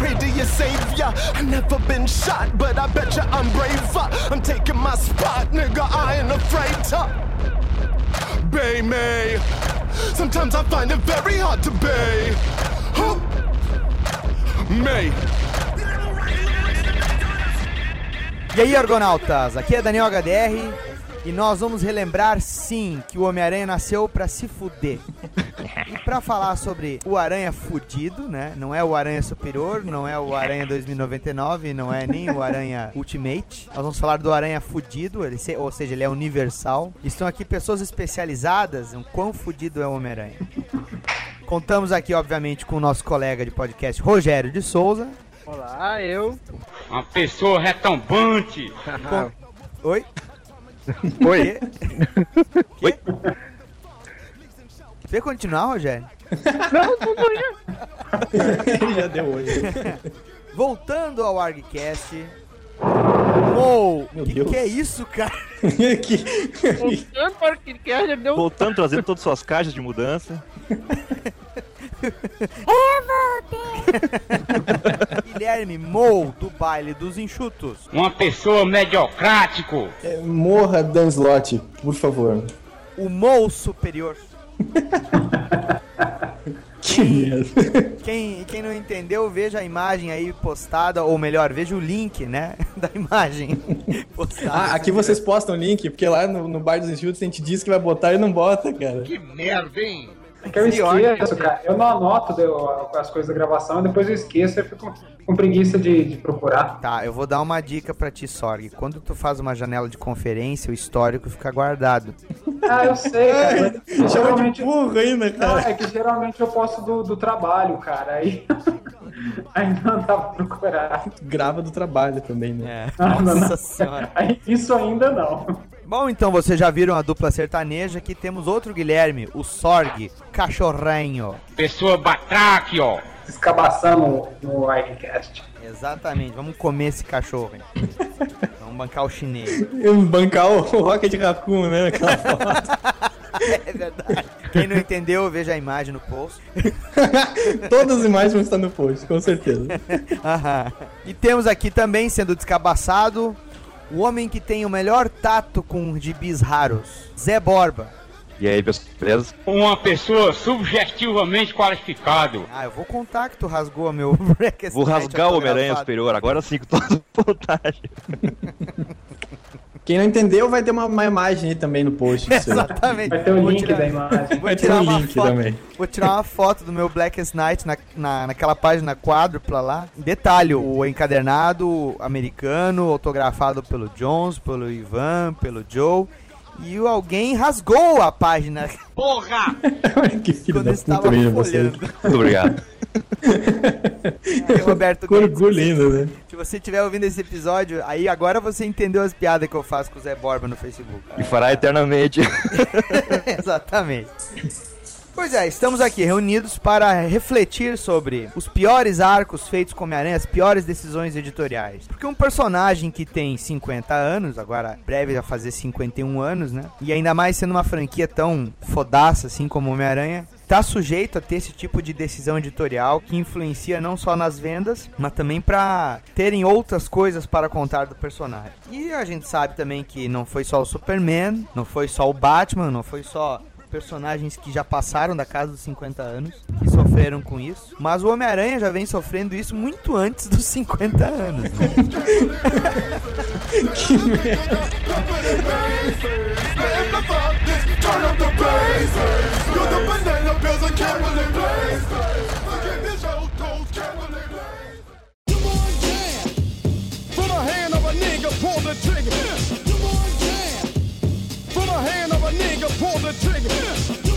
pray to your savior. Never been shot, but I bet you I'm braver. I'm taking my spot, nigga. I ain't afraid to. Sometimes I find it very hard to. E aí, argonautas? Aqui é Daniel HDR e nós vamos relembrar sim que o Homem-Aranha nasceu pra se fuder. E pra falar sobre o Aranha fudido, né? Não é o Aranha Superior, não é o Aranha 2099, não é nem o Aranha Ultimate. Nós vamos falar do Aranha fudido, ele se- ou seja, ele é universal. Estão aqui pessoas especializadas em quão fudido é o Homem-Aranha. Contamos aqui, obviamente, com o nosso colega de podcast, Rogério de Souza. Olá, eu. Uma pessoa retumbante. Com- Oi? Oi. Oi? Você quer continuar, Rogério? Já deu hoje. Voltando ao ArgCast. Mou, Meu que Deus. que é isso, cara? que... Voltando para o já deu Voltando, trazendo todas as suas caixas de mudança. Guilherme Mou, do baile dos enxutos. Uma pessoa mediocrático. É, morra Dan Slott, por favor. O Mou superior. Que merda. Quem, quem não entendeu, veja a imagem aí postada, ou melhor, veja o link, né, da imagem postada. Ah, aqui vocês postam o link, porque lá no, no Bar dos Enxutos a gente diz que vai botar e não bota, cara. Que merda, hein? Que eu esqueço, cara. Eu não anoto deu- as coisas da gravação, depois eu esqueço e fico com preguiça de, de procurar. Tá, eu vou dar uma dica pra ti, Sorg. Quando tu faz uma janela de conferência, o histórico fica guardado. Ah, eu sei, cara. mas Chama de geralmente, burro ainda, não, cara. é que geralmente eu posto do, do trabalho, cara. Aí, aí não dá pra procurar. Grava do trabalho também, né? É, não. nossa senhora. Aí, isso ainda não. Bom, então vocês já viram a dupla sertaneja. Aqui temos outro Guilherme, o Sorg, cachorrenho. Pessoa batraque, ó. Descabaçando no Icecast. Exatamente, vamos comer esse cachorro. hein? Vamos bancar o chinês. Bancar o Rocket Raccoon, né? Aquela foto. É verdade. Quem não entendeu, veja a imagem no post. Todas as imagens vão estar no post, com certeza. Aham. E temos aqui também, sendo descabaçado, o homem que tem o melhor tato com gibis raros, Zé Borba. E aí, pessoal, beleza? Uma pessoa subjetivamente qualificado. Ah, eu vou contar que tu rasgou meu bracket Vou rasgar o Homem-Aranha. Superior agora sim, com toda vontade. Quem não entendeu vai ter uma, uma imagem aí também no post. Exatamente. Vai ter o Vou link tirar- da imagem. Vou Vai ter tirar um link foto, também. Vou tirar uma foto do meu Blackest Night na, na, naquela página quádrupla lá. Detalhe, o encadernado americano, autografado pelo Jones, pelo Ivan, pelo Joe. E alguém rasgou a página Porra! que filho quando da estava puta mesmo você. folhando. Muito obrigado. Aí, Roberto Com Guedes, orgulho ainda, né? Se você estiver ouvindo esse episódio, aí agora você entendeu as piadas que eu faço com o Zé Borba no Facebook. E fará eternamente. Exatamente. Pois é, estamos aqui reunidos para refletir sobre os piores arcos feitos com Homem-Aranha, as piores decisões editoriais. Porque um personagem que tem 50 anos, agora breve vai fazer 51 anos, né? E ainda mais sendo uma franquia tão fodaça assim como Homem-Aranha, tá sujeito a ter esse tipo de decisão editorial que influencia não só nas vendas, mas também para terem outras coisas para contar do personagem. E a gente sabe também que não foi só o Superman, não foi só o Batman, não foi só personagens que já passaram da casa dos 50 anos, que sofreram com isso. Mas o Homem-Aranha já vem sofrendo isso muito antes dos 50 anos. né? Turn up the bass. You're the banana pills and Kimberly Blaze. Look at this old toast, Kimberly Blaze. Come on, jam. From the hand of a nigga, pull the trigger. Hand of a nigga, pull the trigger.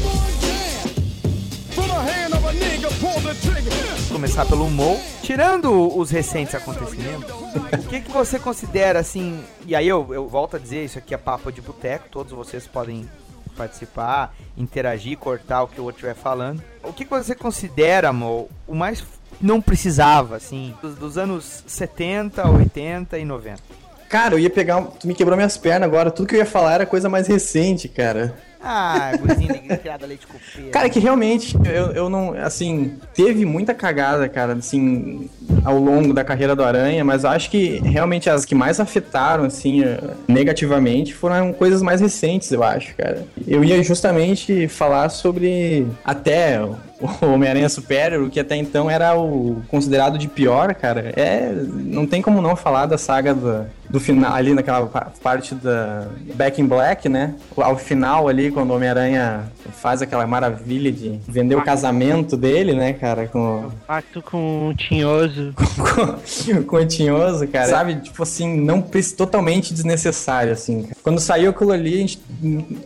Começar pelo Mo. Tirando os recentes acontecimentos, o que, que você considera assim? E aí eu, eu volto a dizer, isso aqui é papo de boteco, todos vocês podem participar, interagir, cortar o que o outro estiver falando. O que, que você considera, Mo, o mais não precisava, assim, dos, dos anos 70, 80 e 90? Cara, eu ia pegar. um- Tu me quebrou minhas pernas agora. Tudo que eu ia falar era coisa mais recente, cara. Ah, de criada leite copeiro. Cara, que realmente, eu, eu não, assim, teve muita cagada, cara, assim, ao longo da carreira do Aranha, mas eu acho que realmente as que mais afetaram, assim, eh, negativamente foram coisas mais recentes, eu acho, cara. Eu ia justamente falar sobre até o Homem-Aranha Superior, o que até então era o considerado de pior, cara. É, não tem como não falar da saga do, do final, ali naquela pa- parte da Back in Black, né? Ao final ali, quando o Homem-Aranha faz aquela maravilha de vender o casamento dele, né, cara, com, Pacto com o Tinhoso. com, com o Tinhoso, cara. Sabe, tipo assim, não totalmente desnecessário, assim. cara. Quando saiu aquilo ali, a gente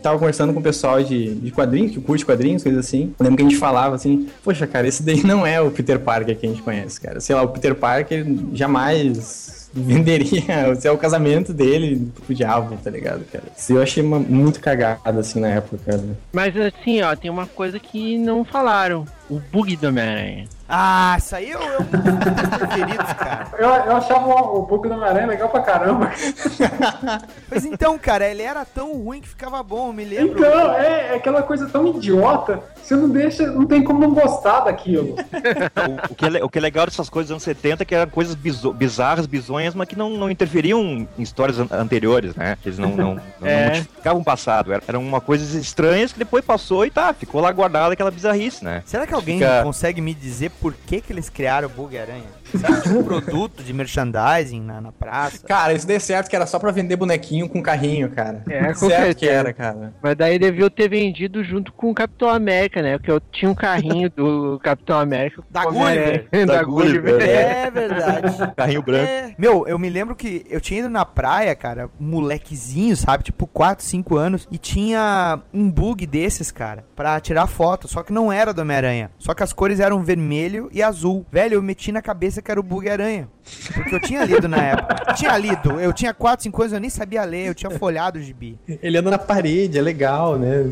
tava conversando com o pessoal de, de quadrinhos, que curte quadrinhos, coisas assim. Eu lembro que a gente falava assim, poxa, cara, esse daí não é o Peter Parker que a gente conhece, cara. Sei lá, o Peter Parker jamais venderia, se é o casamento dele pro diabo, tá ligado, cara? Eu achei uma- muito cagada, assim, na época, cara. Mas assim, ó, tem uma coisa que não falaram. O bug do Homem-Aranha. Ah, isso aí eu, eu um dos meus preferidos, cara. Eu, eu achava o, o bug do Homem-Aranha legal pra caramba. Pois então, cara, ele era tão ruim que ficava bom, eu me lembro. Então, é, é aquela coisa tão idiota, você não deixa, não tem como não gostar daquilo. O, o que é, o que é legal dessas coisas dos anos 70 é que eram coisas bizo- bizarras, bizonhas, mas que não, não interferiam em histórias an- anteriores, né? Eles não, não, não, É. não modificavam o passado. Era- Eram uma coisas estranhas que depois passou e tá, ficou lá guardada aquela bizarrice, né? Será que alguém Fica- consegue me dizer por que, que eles criaram o Bug Aranha? Sabe, tipo um produto de merchandising na, na praça? Cara, isso deu certo que era só pra vender bonequinho com carrinho, cara. É, com certo que certeza. era, cara. Mas daí deviam ter vendido junto com o Capitão América, né? Porque eu tinha um carrinho do Capitão América. Da. Gulliver. da Da Gulliver. Gulliver, É verdade. Carrinho branco. É. Meu, eu me lembro que eu tinha ido na praia, cara, molequezinho, sabe? Tipo 4, 5 anos. E tinha um bug desses, cara, pra tirar foto. Só que não era do Homem-Aranha. Só que as cores eram vermelho e azul. Velho, eu meti na cabeça que era o bug aranha. Porque eu tinha lido na época. Tinha lido. Eu tinha 4, 5 anos, eu nem sabia ler. Eu tinha folhado o gibi. Ele anda na parede, é legal, né?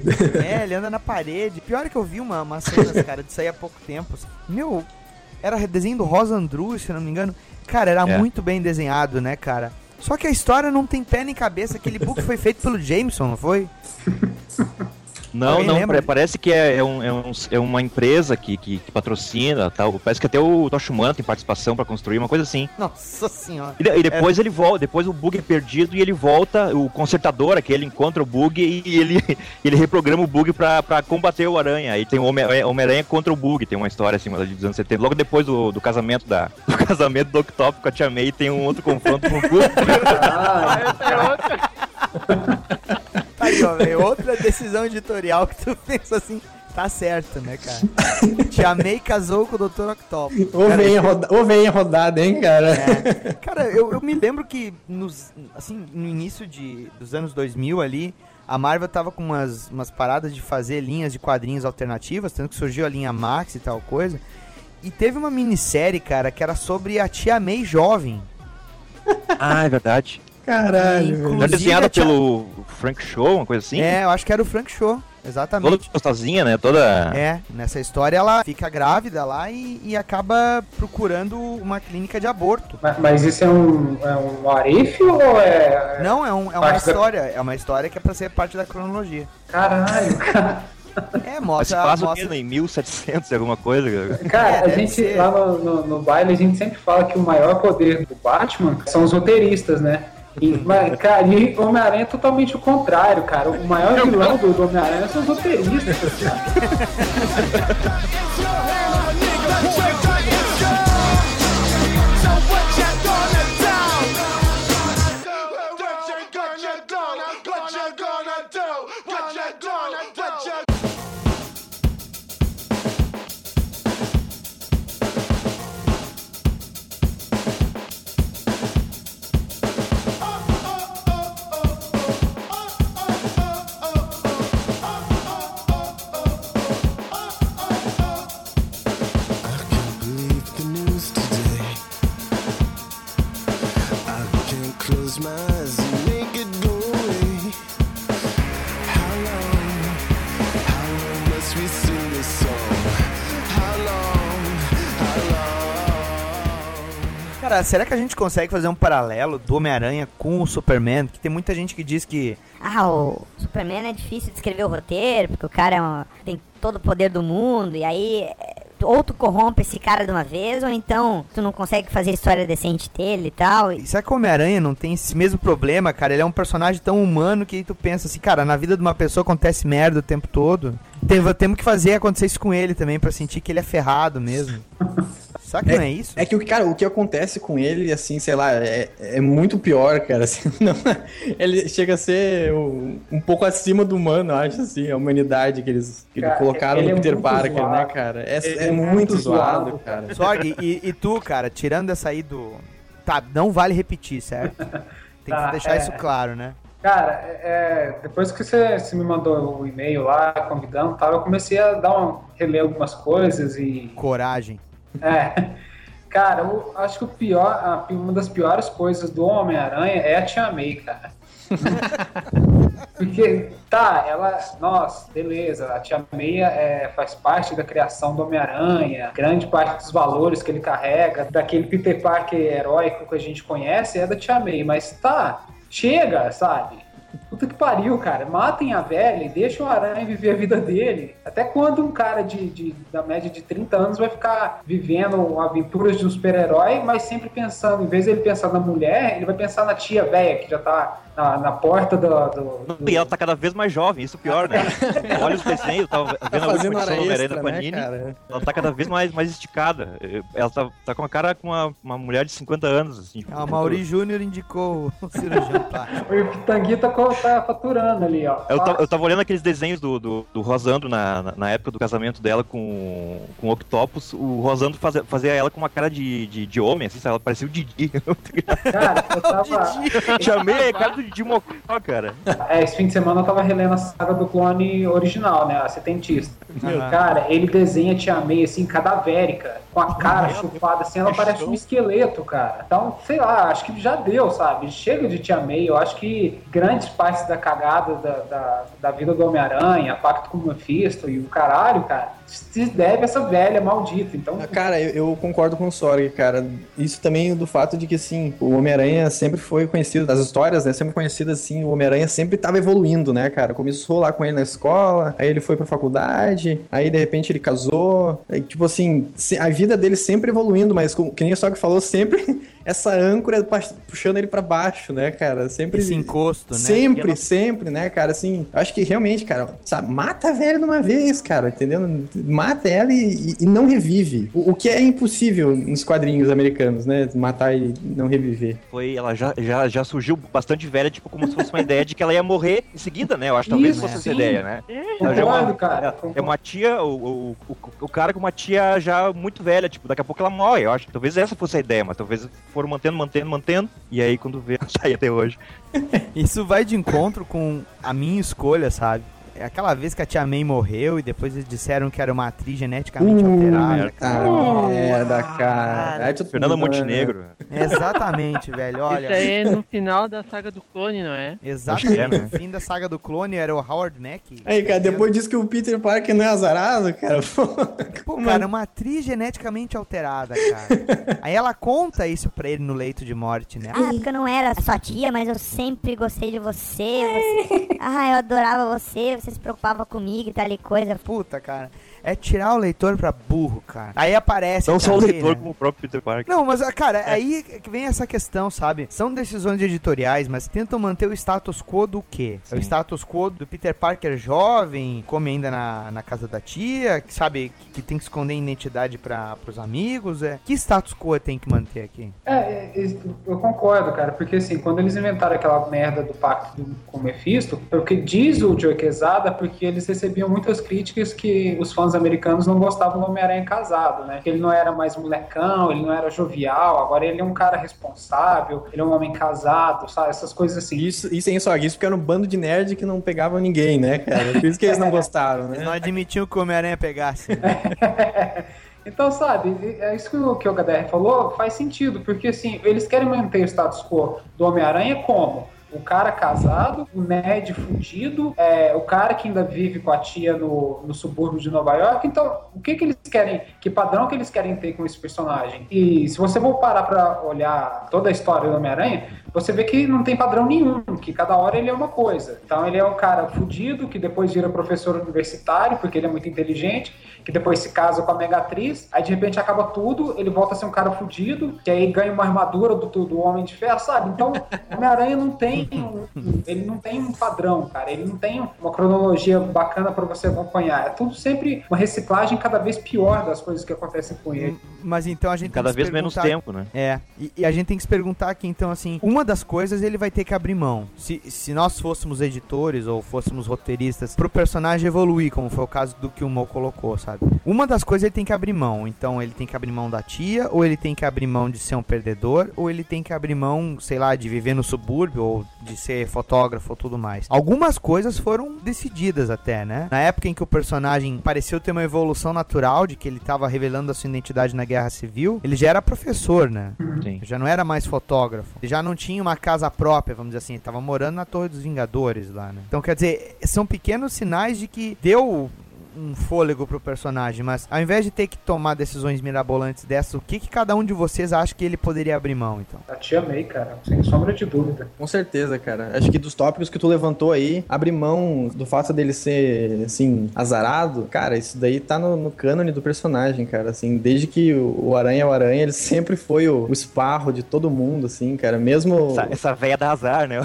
É, ele anda na parede. Pior é que eu vi uma, uma cenas, cara, disso aí há pouco tempo. Meu, era desenho do Rosa Andrews, se não me engano. Cara, era É. muito bem desenhado, né, cara? Só que a história não tem pé nem cabeça. Aquele book foi feito pelo Jameson, não foi? Não, Alguém não, lembra? pare- parece que é, é um- é um- é uma empresa que, que, que patrocina tal. Parece que até o Tosh Humano tem participação pra construir, uma coisa assim. Nossa senhora. E, e depois ele volta, depois o bug é perdido e ele volta, o consertador, aquele encontra o bug e ele, ele reprograma o bug pra, pra combater o Aranha. Aí tem o Homem- é, Homem-Aranha contra o bug, tem uma história assim dos anos 70. Logo depois do, do casamento da, do casamento do Octopus com a Tia May, tem um outro confronto com o bug. Ah, é outra. Aí, ó, velho. Outra decisão editorial que tu pensa assim. Tá certo, né, cara? Te amei casou com o Dr. Octopus. Ou vem, a roda... Ou vem a rodada, hein, cara? É. Cara, eu, eu me lembro que nos, assim, no início de, dos anos 2000 ali, a Marvel tava com umas, umas paradas de fazer linhas de quadrinhos alternativas, tanto que surgiu a linha Max e tal coisa. E teve uma minissérie, cara, que era sobre a Tia May jovem. ah, é verdade. Caralho, velho. Era desenhada pelo Frank Show, uma coisa assim. É, eu acho que era o Frank Show, Toda exatamente. gostosinha, né? Toda. É, nessa história ela fica grávida lá e, e acaba procurando uma clínica de aborto. Mas, mas isso é um, é um arif ou é. Não, é, um- é uma Parte da- história, é uma história que é pra ser parte da cronologia. Caralho, cara. É, Mas se mostra, o mostra quê? Em 1700 e alguma coisa. Cara, É, a gente, ser. lá no, no, no baile, a gente sempre fala que o maior poder do Batman são os roteiristas, né? E, mas, cara, e o Homem-Aranha é totalmente o contrário, cara. O maior vilão do, do Homem-Aranha são os roteiristas, cara. Cara, será que a gente consegue fazer um paralelo do Homem-Aranha com o Superman? Que tem muita gente que diz que. Ah, o Superman é difícil de escrever o roteiro, porque o cara é um- tem todo o poder do mundo, e aí é, ou tu corrompe esse cara de uma vez, ou então tu não consegue fazer a história decente dele e tal. E, Será que o Homem-Aranha não tem esse mesmo problema, cara? Ele é um personagem tão humano que tu pensa assim, cara, na vida de uma pessoa acontece merda o tempo todo. Tem- temos que fazer acontecer isso com ele também, pra sentir que ele é ferrado mesmo. Será que não é isso? É que, o cara, o que acontece com ele, assim, sei lá, é, é muito pior, cara. assim, não- ele chega a ser um, um pouco acima do humano, eu acho, assim, a humanidade que eles, que Cara, colocaram ele no é Peter muito Parker, zoado. né, cara? É, é é muito, muito zoado, zoado, cara. Sorg, e, e tu, cara, tirando essa aí do. Tá, não vale repetir, certo? Tem que Tá, deixar é. isso claro, né? Cara, é, depois que você, você me mandou o e-mail lá, convidando e tal, eu comecei a dar um, reler algumas coisas e. Coragem. É. Cara, eu acho que o pior, a- uma das piores coisas do Homem-Aranha é a Tia May, cara. Porque, tá, ela. Nossa, beleza, a Tia May é, faz parte da criação do Homem-Aranha, grande parte dos valores que ele carrega, daquele Peter Parker heróico que a gente conhece é da Tia May, mas tá, chega, sabe? Puta que pariu, cara. Matem a velha e deixem o Aranha viver a vida dele. Até quando um cara de, de- da média de 30 anos vai ficar vivendo aventuras de um super-herói, mas sempre pensando, em vez de ele pensar na mulher, ele vai pensar na tia velha que já tá na, na porta do. do- do- E ela tá cada vez mais jovem, isso é pior, né? Olha os desenhos, eu tava vendo a fazendo última edição do da né, Panini. cara? ela tá cada vez mais, mais esticada. Ela tá, tá com a cara com uma, uma mulher de 50 anos, assim. Ah, o Mauri Júnior indicou o cirurgião plástico. O Pitanguita co- tá faturando ali, ó. Eu, ta- eu tava olhando aqueles desenhos do, do, do Rosando na, na, na época do casamento dela com, com o Octopus. O Rosando fazia, fazia ela com uma cara de, de, de homem, assim, sabe? Ela parecia o Didi. Cara, eu tava. Chamei a cara do Didi Mocó, cara. É, esse fim de semana eu tava relendo a saga do clone original, né? A setentista. Aham. Cara, ele desenha Tia May, assim, cadavérica, com a cara chupada, assim, ela parece um esqueleto, cara. Então, sei lá, acho que já deu, sabe? Chega de Tia May, eu acho que grandes partes da cagada da, da, da vida do Homem-Aranha, Pacto com o Mephisto e o caralho, cara, se deve a essa velha maldita. Então, Ah, Cara, eu, eu concordo com o Sorg, cara. Isso também do fato de que, assim, o Homem-Aranha sempre foi conhecido, as histórias, né, sempre conhecidas, assim, o Homem-Aranha sempre tava evoluindo, né, cara? Começou lá com ele na escola, aí ele foi pra faculdade, aí de repente ele casou, aí, tipo assim, a vida dele sempre evoluindo, mas como, que nem o Sorg falou, sempre essa âncora puxando ele pra baixo, né, cara? Sempre... Esse encosto, né? Sempre, ela- sempre, né, cara? Assim, eu acho que realmente, cara, sabe, mata a velha de uma vez, cara, entendeu? Mata ela e, e não revive. O, o que é impossível nos quadrinhos americanos, né? Matar e não reviver. Foi, ela já, já, já surgiu bastante velha, tipo, como se fosse uma ideia de que ela ia morrer em seguida, né? Eu acho que talvez Isso, fosse essa sim. ideia, né? Ela já é uma, cara. é uma tia, o, o, o, o cara com uma tia já muito velha, tipo, daqui a pouco ela morre. Eu acho que talvez essa fosse a ideia, mas talvez foram mantendo, mantendo, mantendo, e aí quando vê, ela sai até hoje. Isso vai de encontro com a minha escolha, sabe? É aquela vez que a tia May morreu e depois eles disseram que era uma atriz geneticamente alterada. cara. Ah, merda, cara. Aí tu- Fernanda Montenegro. Exatamente, velho. Olha. Isso aí é no final da saga do clone, não é? Exatamente. É, né? O fim da saga do clone era o Howard Mack. Aí, cara, depois disso que o Peter Parker não é azarado, cara. Pô, cara, uma atriz geneticamente alterada, cara. Aí ela conta isso pra ele no leito de morte, né? Ah, porque eu não era sua tia, mas eu sempre gostei de você. você... Ah, eu adorava você, você se preocupava comigo e tal e coisa. Puta, cara. É tirar o leitor pra burro, cara. Aí aparece. Não a só o May, leitor, né? como o próprio Peter Parker. Não, mas, ah, cara, aí que vem essa questão, sabe? São decisões editoriais, mas tentam manter o status quo do quê? É o status quo do Peter Parker jovem, come ainda na, na casa da tia, que sabe que, que tem que esconder a identidade para pros amigos. É. Que status quo tem que manter aqui? É, é, é, eu concordo, cara, porque assim, quando eles inventaram aquela merda do pacto do- com o Mephisto, é o que diz o Joe Quesada, porque eles recebiam muitas críticas que os fãs americanos não gostavam do Homem-Aranha casado, né? Que ele não era mais molecão, ele não era jovial, agora ele é um cara responsável, ele é um homem casado, sabe? Essas coisas assim. Isso, isso hein, só isso porque era um bando de nerd que não pegava ninguém, né, cara? Por isso que eles não gostaram, Eles né? não admitiam que o Homem-Aranha pegasse. Então, sabe, é isso que o, que o HDR falou faz sentido, porque assim, eles querem manter o status quo do Homem-Aranha como? O cara casado, o nerd fudido, é, o cara que ainda vive com a tia no, no subúrbio de Nova York. Então, o que que eles querem, que padrão que eles querem ter com esse personagem? E se você for parar pra olhar toda a história do Homem-Aranha, você vê que não tem padrão nenhum, que cada hora ele é uma coisa. Então ele é um cara fudido, que depois vira professor universitário, porque ele é muito inteligente, que depois se casa com a Megatriz, aí de repente acaba tudo, ele volta a ser um cara fudido, que aí ganha uma armadura do, do Homem de Ferro, sabe? Então, o Homem-Aranha não tem um, um- ele não tem um padrão, cara, ele não tem uma cronologia bacana pra você acompanhar. É tudo sempre uma reciclagem cada vez pior das coisas que acontecem com ele. Mas então a gente Cada tem que se vez menos tempo, né? É, e, e a gente tem que se perguntar aqui, então, assim, uma das coisas ele vai ter que abrir mão. Se, se nós fôssemos editores ou fôssemos roteiristas, pro personagem evoluir, como foi o caso do que o Mo colocou, sabe? Uma das coisas ele tem que abrir mão. Então, ele tem que abrir mão da tia, ou ele tem que abrir mão de ser um perdedor, ou ele tem que abrir mão, sei lá, de viver no subúrbio, ou de ser fotógrafo ou tudo mais. Algumas coisas foram decididas até, né? Na época em que o personagem pareceu ter uma evolução natural, de que ele tava revelando a sua identidade na guerra civil, ele já era professor, né? Sim. Já não era mais fotógrafo. Ele já não tinha uma casa própria, vamos dizer assim. Ele tava morando na Torre dos Vingadores lá, né? Então, quer dizer, são pequenos sinais de que deu um fôlego pro personagem, mas ao invés de ter que tomar decisões mirabolantes dessas, o que, que cada um de vocês acha que ele poderia abrir mão, então? A tia May, cara, sem sombra de dúvida. Com certeza, cara. Acho que dos tópicos que tu levantou aí, abrir mão do fato dele ser, assim, azarado, cara, isso daí tá no, no cânone do personagem, cara. Assim, desde que o, o Aranha é o Aranha, ele sempre foi o, o esparro de todo mundo, assim, cara. Mesmo. Essa, essa véia da azar, né?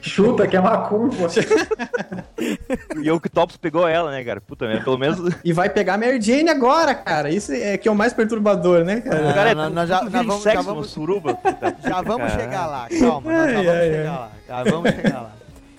Chuta que é macumba. E o Octopus pegou ela, né, cara? Puta merda, pelo menos. E vai pegar a Mary Jane agora, cara. Isso é que é o mais perturbador, né, cara? O cara é nós- nós já- nós vamos- sexo já vamos- suruba. puta. Já vamos chegar lá, calma, nós já Ai, vamos ai, chegar ai. lá. Já vamos chegar lá.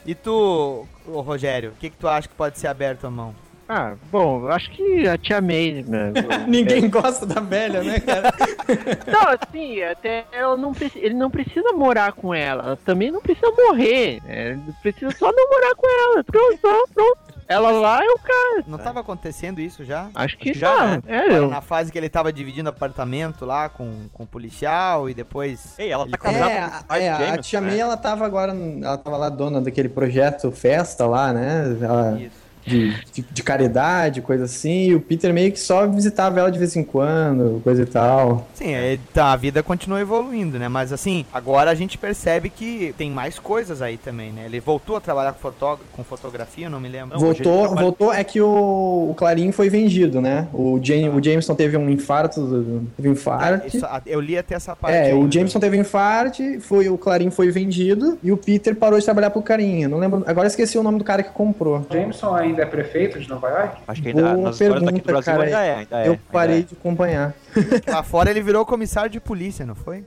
E tu, Rogério, o que, que tu acha que pode ser aberto a mão? Ah, bom, eu acho que a Tia May, né? Ninguém gosta da velha, né, cara? Não, assim, até ela não ele não precisa morar com ela. Ela também não precisa morrer. né? Ele precisa só não morar com ela. Pronto, pronto. Ela lá é o cara. Não tava acontecendo isso já? Acho que Acho que já, tá. né? É, eu, Na fase que ele tava dividindo apartamento lá com, com o policial e depois. Ei, ela Ele tá casada É, com é, do a James, tia né? May, ela tava agora, ela tava lá dona daquele projeto Festa lá, né? Ela- Isso. De, de, de caridade, coisa assim, e o Peter meio que só visitava ela de vez em quando, coisa e tal. Sim, é, tá, a vida continua evoluindo, né? Mas assim, agora a gente percebe que tem mais coisas aí também, né? Ele voltou a trabalhar com, fotó com fotografia, não me lembro. Não, voltou, trabalha- voltou, é que o, o Clarim foi vendido, né? O, Jam, o Jameson teve um infarto, teve um infarto. Isso, a- eu li até essa parte. É, o ainda. Jameson teve um infarto, foi, o Clarim foi vendido e o Peter parou de trabalhar pro Clarim. Eu não lembro, agora eu esqueci o nome do cara que comprou. Jameson ainda é prefeito de Nova York? Acho que ainda, Boa nas histórias daqui do pergunta, Brasil cara. ainda é. Ainda é eu ainda parei é. de acompanhar. Lá fora ele virou comissário de polícia, não foi?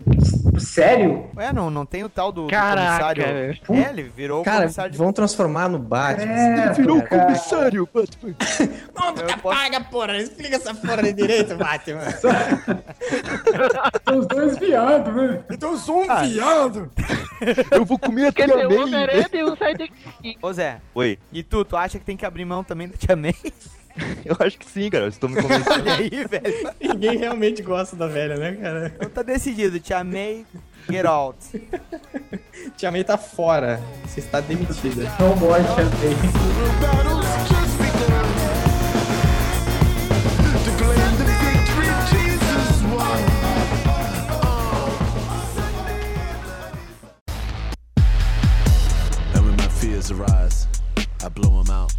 Sério? Ué, não, não tem o tal do, do Caraca, comissário. É, ele virou Cara, comissário de vão transformar no Batman. É, virou cara. comissário, Batman. Eu posso- porra, explica essa porra de direito, Batman. São os dois viados, velho. Então eu sou um viado. Eu vou comer a um sidekick. Ô Zé, Oi, e tu, tu acha que tem que abrir mão também da Tia May? eu acho que sim, cara. Eu estou me convencendo. Olha aí, velho. Ninguém realmente gosta da velha, né, cara? Então tá decidido, Tia May, get out. Tia May tá fora. Você está demitida. No more Tia May. Fears arise, I blow them out.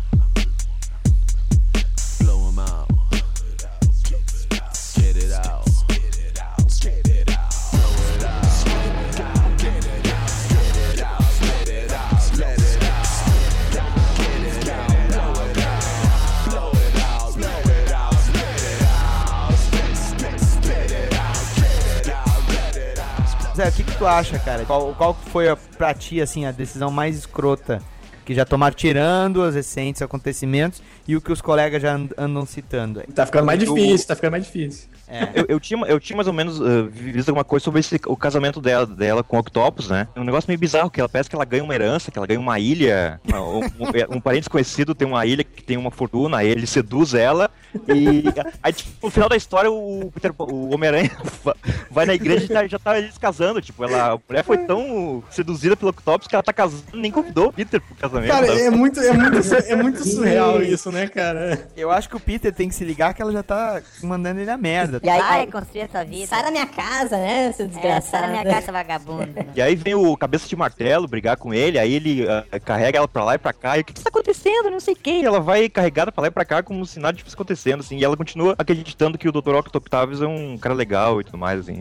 Zé, o que, que tu acha, cara? Qual, qual foi a, pra ti, assim, a decisão mais escrota que já tomaram tirando os recentes acontecimentos e o que os colegas já and- andam citando. Tá ficando mais difícil, tá ficando mais difícil. Eu, eu tinha, eu tinha mais ou menos uh, visto alguma coisa sobre esse, o casamento dela, dela com o Octopus, né? É um negócio meio bizarro, que ela parece que ela ganha uma herança, que ela ganha uma ilha. uma- um, um- um parente desconhecido tem uma ilha que tem uma fortuna, aí ele seduz ela. E aí, tipo, no final da história, o, Peter- o Homem-Aranha va- vai na igreja e tá- já tá eles casando. Tipo, ela, a mulher foi tão seduzida pelo Octopus que ela tá casando, nem convidou o Peter pro casamento. Cara, sabe? é muito, é muito, é muito surreal isso, né, cara? Eu acho que o Peter tem que se ligar que ela já tá mandando ele a merda. E aí vai construir a tua vida. Sai da minha casa, né, seu É, desgraçado. sai da minha casa, vagabundo. E aí vem o cabeça de martelo brigar com ele, aí ele ah, carrega ela pra lá e pra cá, e o que, que tá acontecendo? Não sei o que. Ela vai carregada pra lá e pra cá como se nada tivesse acontecendo, assim, e ela continua acreditando que o Dr. Octo Octavius é um cara legal e tudo mais, assim.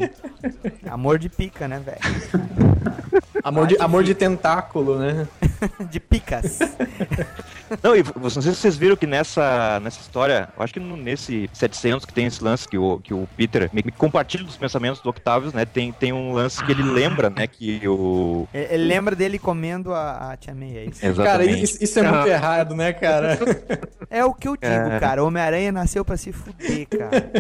Amor de pica, né, velho? Amor de, amor de tentáculo, né? De picas. Não, e não sei se vocês viram que nessa, nessa história, eu acho que nesse 700 que tem esse lance que o, que o Peter me, me compartilha dos pensamentos do Octavius, né, tem, tem um lance que ele lembra, né, que o... Ele ele lembra dele comendo a, a Tia May, é isso? Cara, Exatamente. isso, isso é muito errado, né, cara? É o que eu digo, É. cara. O Homem-Aranha nasceu pra se fuder, cara.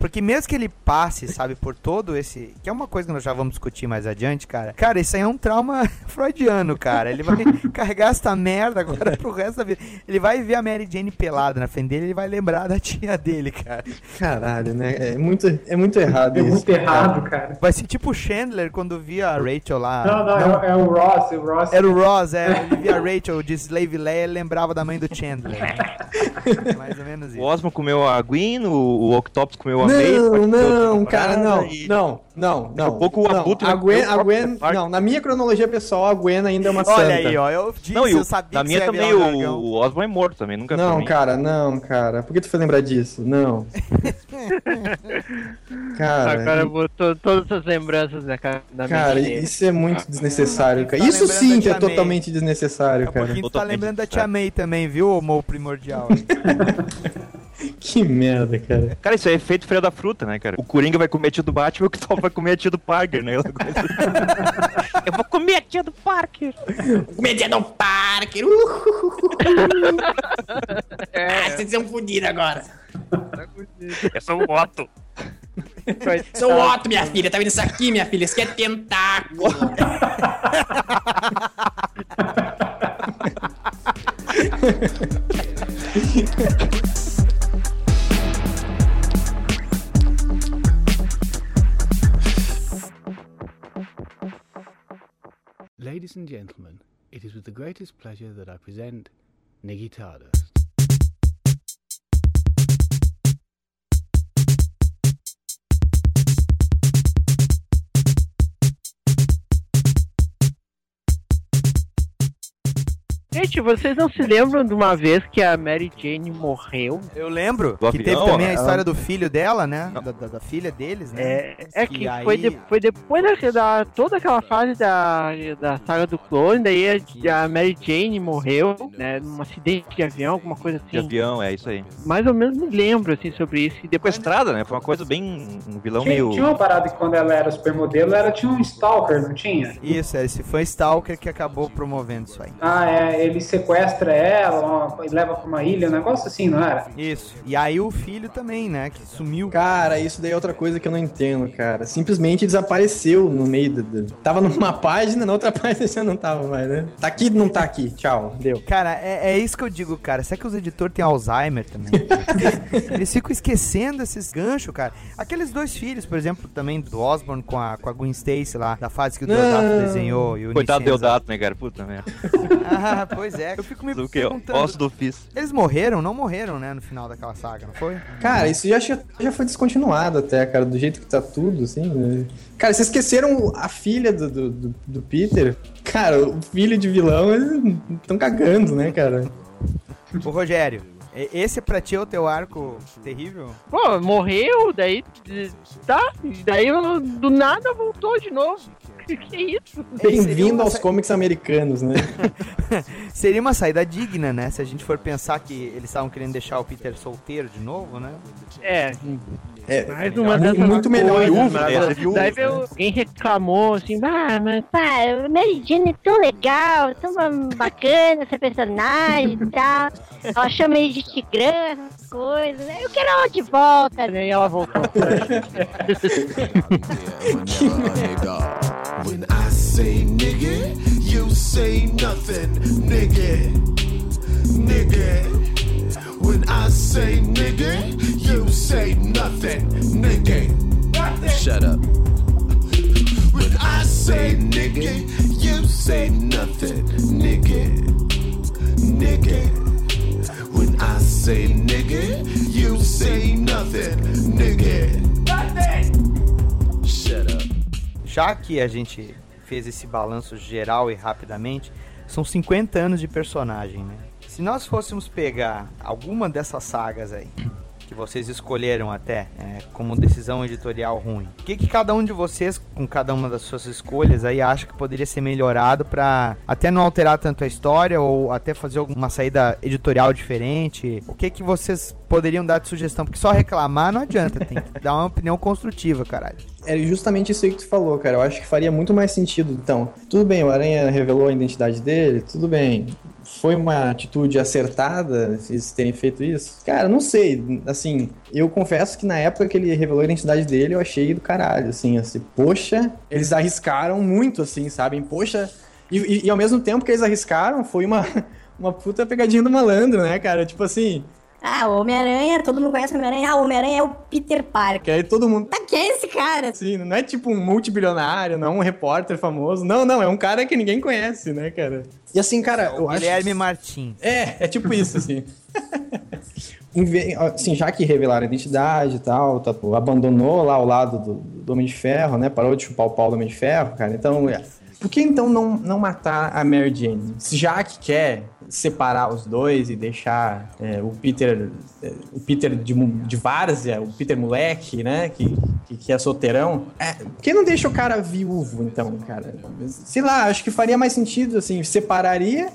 Porque mesmo que ele passe, sabe, por todo esse. Que é uma coisa que nós já vamos discutir mais adiante, cara. Cara, isso aí é um trauma freudiano, cara. Ele vai carregar essa merda agora pro resto da vida. Ele vai ver a Mary Jane pelada na frente dele ele vai lembrar da tia dele, cara. Caralho, né? É muito, é muito errado É isso. muito errado, cara. Vai ser tipo o Chandler quando via a Rachel lá. Não, não, É, é o Ross, o Ross. Era o Ross, é. Ele via a Rachel de Slave Leia ele lembrava da mãe do Chandler. Mais ou menos O isso. Osmo comeu a Gwen, o, o Octopus comeu a May. Não, não, cara, não, e- não, não, não. um pouco o não. Abutre A vai Gwen, a Gwen, não, na minha cronologia pessoal, a Gwen ainda é uma santa. Olha aí, ó. Eu disse, Não, eu o, sabia na que minha também o, o Osmo é morto também, nunca Não, cara, não, cara. Por que tu foi lembrar disso? Não. Cara, Agora botou todas as lembranças na cara da cara, isso é muito desnecessário, cara. Tá Isso lembrando sim que é Tia May. totalmente desnecessário, a cara. tu tá lembrando da Tia May também, viu, Mo primordial? Que merda, cara. Cara, isso é efeito freio da fruta, né, cara? O Coringa vai comer a tia do Batman e o Octopus vai comer a tia do Parker, né? Eu vou comer a tia do Parker. Comédia do Parker. Ah, vocês são fodidos agora. Eu sou o Otto. Sou o Otto, minha filha. Tá vendo isso aqui, minha filha? Isso aqui é tentáculo. Ladies and gentlemen, it is with the greatest pleasure that I present Niggy Tardust. Gente, vocês não se lembram de uma vez que a Mary Jane morreu? Eu lembro Do que avião, teve também a ela- história do filho dela, né? Da, da- da filha deles, né? É, é E que aí- foi, de- foi depois da, da- toda aquela fase da, da saga do clone, daí a, a Mary Jane morreu, né, num acidente de avião, alguma coisa De assim. avião, é isso aí. Mais ou menos me lembro, assim, sobre isso. E depois Sequestrada, né? Foi uma coisa bem. Um vilão Tinha, meio. tinha uma parada que quando ela era supermodelo, ela tinha um stalker, não tinha? Isso, esse foi Stalker que acabou promovendo isso aí. Ah, é, ele sequestra ela uma- e leva pra uma ilha, um negócio assim, não era? Isso. E aí o filho também, né? Que sumiu. Cara, isso daí é outra coisa que eu não entendo, cara. Simplesmente desapareceu no meio do. do- Tava numa página, na outra página já não tava mais, né? Tá aqui, não tá aqui. Tchau, deu. Cara, é, é isso que eu digo, cara. Será que os editores têm Alzheimer também? Eles ficam esquecendo esses ganchos, cara. Aqueles dois filhos, por exemplo, também do Osborn com a, com a Gwen Stacy lá, da fase que o Deodato desenhou. E o Coitado do. Deodato, né, cara? Puta merda. Ah, pois é. Eu fico me Do que? perguntando. Osso do ofício. Eles morreram? Não morreram, né? No final daquela saga, não foi? Cara, isso já, já foi descontinuado até, cara, do jeito que tá tudo, assim. né? Cara, vocês esqueceram a filha do, do, do- do Peter? Cara, o filho de vilão, eles estão cagando, né, cara? Ô, Rogério, esse pra ti é o teu arco terrível? Pô, morreu, daí. Tá, daí do nada voltou de novo. Que isso? seria Bem-vindo aos sa- comics americanos, né? Seria uma saída digna, né? Se a gente for pensar que eles estavam querendo deixar o Peter solteiro de novo, né? É, É, Mais uma mu- dessas muito melhor. Viúva, né? é, viúva. Daí veio- alguém reclamou assim, ah, mas Pá, Mary Jane é tão legal, tão bacana essa personagem e tal. Ela chama ele de Tigrã, essas coisas. Eu quero ela de volta. daí ela voltou. When I say nigga, you say nothing, nigga. Nigga. When I say nigga, you say nothing, nigga. Shut up. When I say nigga, you say nothing, nigga. Nigga. When I say nigga, you say nothing, nigga. Shut up. Já que a gente fez esse balanço geral e rapidamente, são 50 anos de personagem, né? Se nós fôssemos pegar alguma dessas sagas aí, que vocês escolheram até é, como decisão editorial ruim, o que, que cada um de vocês, com cada uma das suas escolhas aí, acha que poderia ser melhorado pra até não alterar tanto a história ou até fazer alguma saída editorial diferente? O que, que vocês poderiam dar de sugestão? Porque só reclamar não adianta, tem que dar uma opinião construtiva, caralho. É justamente isso aí que tu falou, cara. Eu acho que faria muito mais sentido. Então, tudo bem, o Aranha revelou a identidade dele, tudo bem. Foi uma atitude acertada eles terem feito isso? Cara, não sei. Assim, eu confesso que na época que ele revelou a identidade dele, eu achei do caralho, assim, assim, poxa, eles arriscaram muito, assim, sabem? Poxa. E, e- e ao mesmo tempo que eles arriscaram, foi uma, uma puta pegadinha do malandro, né, cara? Tipo assim, Ah, o Homem-Aranha, todo mundo conhece o Homem-Aranha. Ah, o Homem-Aranha é o Peter Parker. que aí todo mundo. Tá, quem é esse cara? Assim, não é tipo um multibilionário, não é um repórter famoso. Não, não, é um cara que ninguém conhece, né, cara? E assim, cara, eu acho. Guilherme Martins. É, é tipo isso, assim. Assim, já que revelaram a identidade e tal, tá, pô, abandonou lá o lado do, do Homem de Ferro, né? Parou de chupar o pau do Homem de Ferro, cara. Então, é, por que então não, não matar a Mary Jane? Já que quer separar os dois e deixar é, o Peter é, o Peter de, de várzea, o Peter moleque, né? Que, que, que é solteirão. É, por que não deixa o cara viúvo, então, cara? Sei lá, acho que faria mais sentido, assim, separaria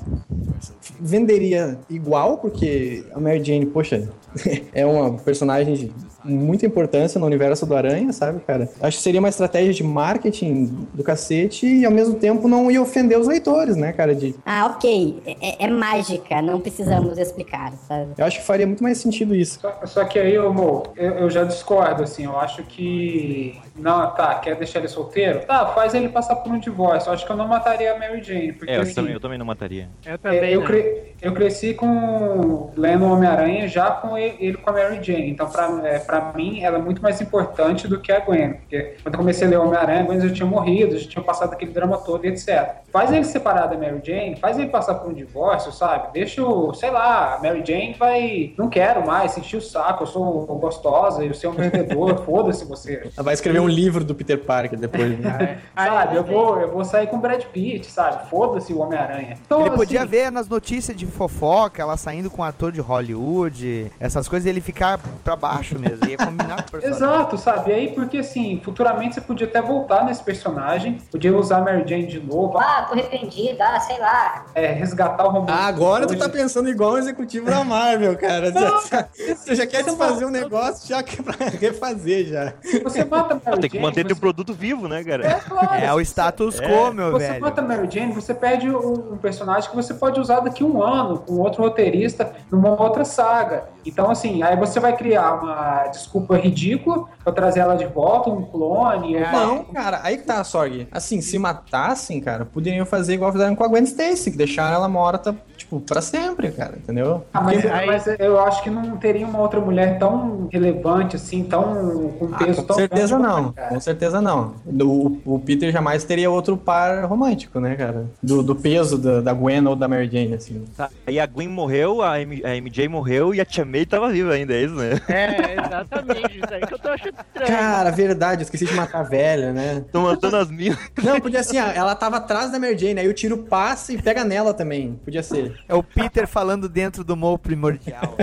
venderia igual, porque a Mary Jane, poxa, é uma personagem de muita importância no universo do Aranha, sabe, cara? Acho que seria uma estratégia de marketing do cacete e ao mesmo tempo não ia ofender os leitores, né, cara? De, Ah, ok. É, é mágica, não precisamos explicar, sabe? eu acho que faria muito mais sentido isso. Só, só que aí, ô, Mo, eu, eu já discordo, assim, eu acho que. Não, tá, quer deixar ele solteiro? Tá, faz ele passar por um divórcio. Eu acho que eu não mataria a Mary Jane. Porque, É, eu assim, também, eu também não mataria. Eu é, também, eu, né? cre- eu cresci com lendo Homem-Aranha já com ele, ele com a Mary Jane. Então, pra, é, pra mim, ela é muito mais importante do que a Gwen. Porque quando eu comecei a ler Homem-Aranha, a Gwen já tinha morrido, já tinha passado aquele drama todo e etc. Faz ele separar da Mary Jane, faz ele passar por um divórcio, sabe? Deixa o, sei lá, a Mary Jane vai. Não quero mais, sentir o saco, eu sou gostosa, eu sou um vendedor, foda-se você. Ela vai escrever um livro do Peter Parker depois, né? Sabe, eu vou, eu vou sair com o Brad Pitt, sabe? Foda-se o Homem-Aranha. Então, Ele podia assim, ver nas notícias de fofoca, ela saindo com um ator de Hollywood, essas coisas, ele ficar pra baixo mesmo. Ia combinar com o personagem. Exato, sabe? E aí, porque assim, futuramente você podia até voltar nesse personagem, podia usar a Mary Jane de novo, Ah, tô arrependida, ah, sei lá. é, resgatar o romance. Ah, agora tu tá pensando igual um executivo da Marvel, cara. Você já quer desfazer um negócio, já quer pra refazer já. Você mata a Mary Ah, tem que Jane, manter teu você- produto vivo, né, cara? É, claro. É o status quo, meu você velho. mata a Mary Jane, você perde um, um personagem que você pode usar daqui a um ano, com outro roteirista, numa outra saga. Então, assim, aí você vai criar uma desculpa ridícula pra trazer ela de volta, um clone. uma- Não, cara, aí que tá, Sorg. Assim, se matassem, cara, poderiam fazer igual fizeram com a Gwen Stacy, que deixaram ela morta, tipo, pra sempre, cara, entendeu? Ah, mas, Aí- mas eu acho que não teria uma outra mulher tão relevante, assim, tão com Ah, peso com tão certeza grande, não, cara. com certeza não. O, o Peter jamais teria outro par romântico, né, cara? Do, do peso da, da Gwen ou da Mary Jane, assim. Tá, Aí a Gwen morreu, a, M- a MJ morreu e a Tia May tava viva ainda, é isso, né? É, exatamente, isso aí que eu tô achando estranho. Cara, verdade, eu esqueci de matar a velha, né? Estão matando as minas. Não, podia assim, ela tava atrás da Mary Jane, aí o tiro passa e pega nela também. Podia ser. É o Peter falando dentro do Mo primordial.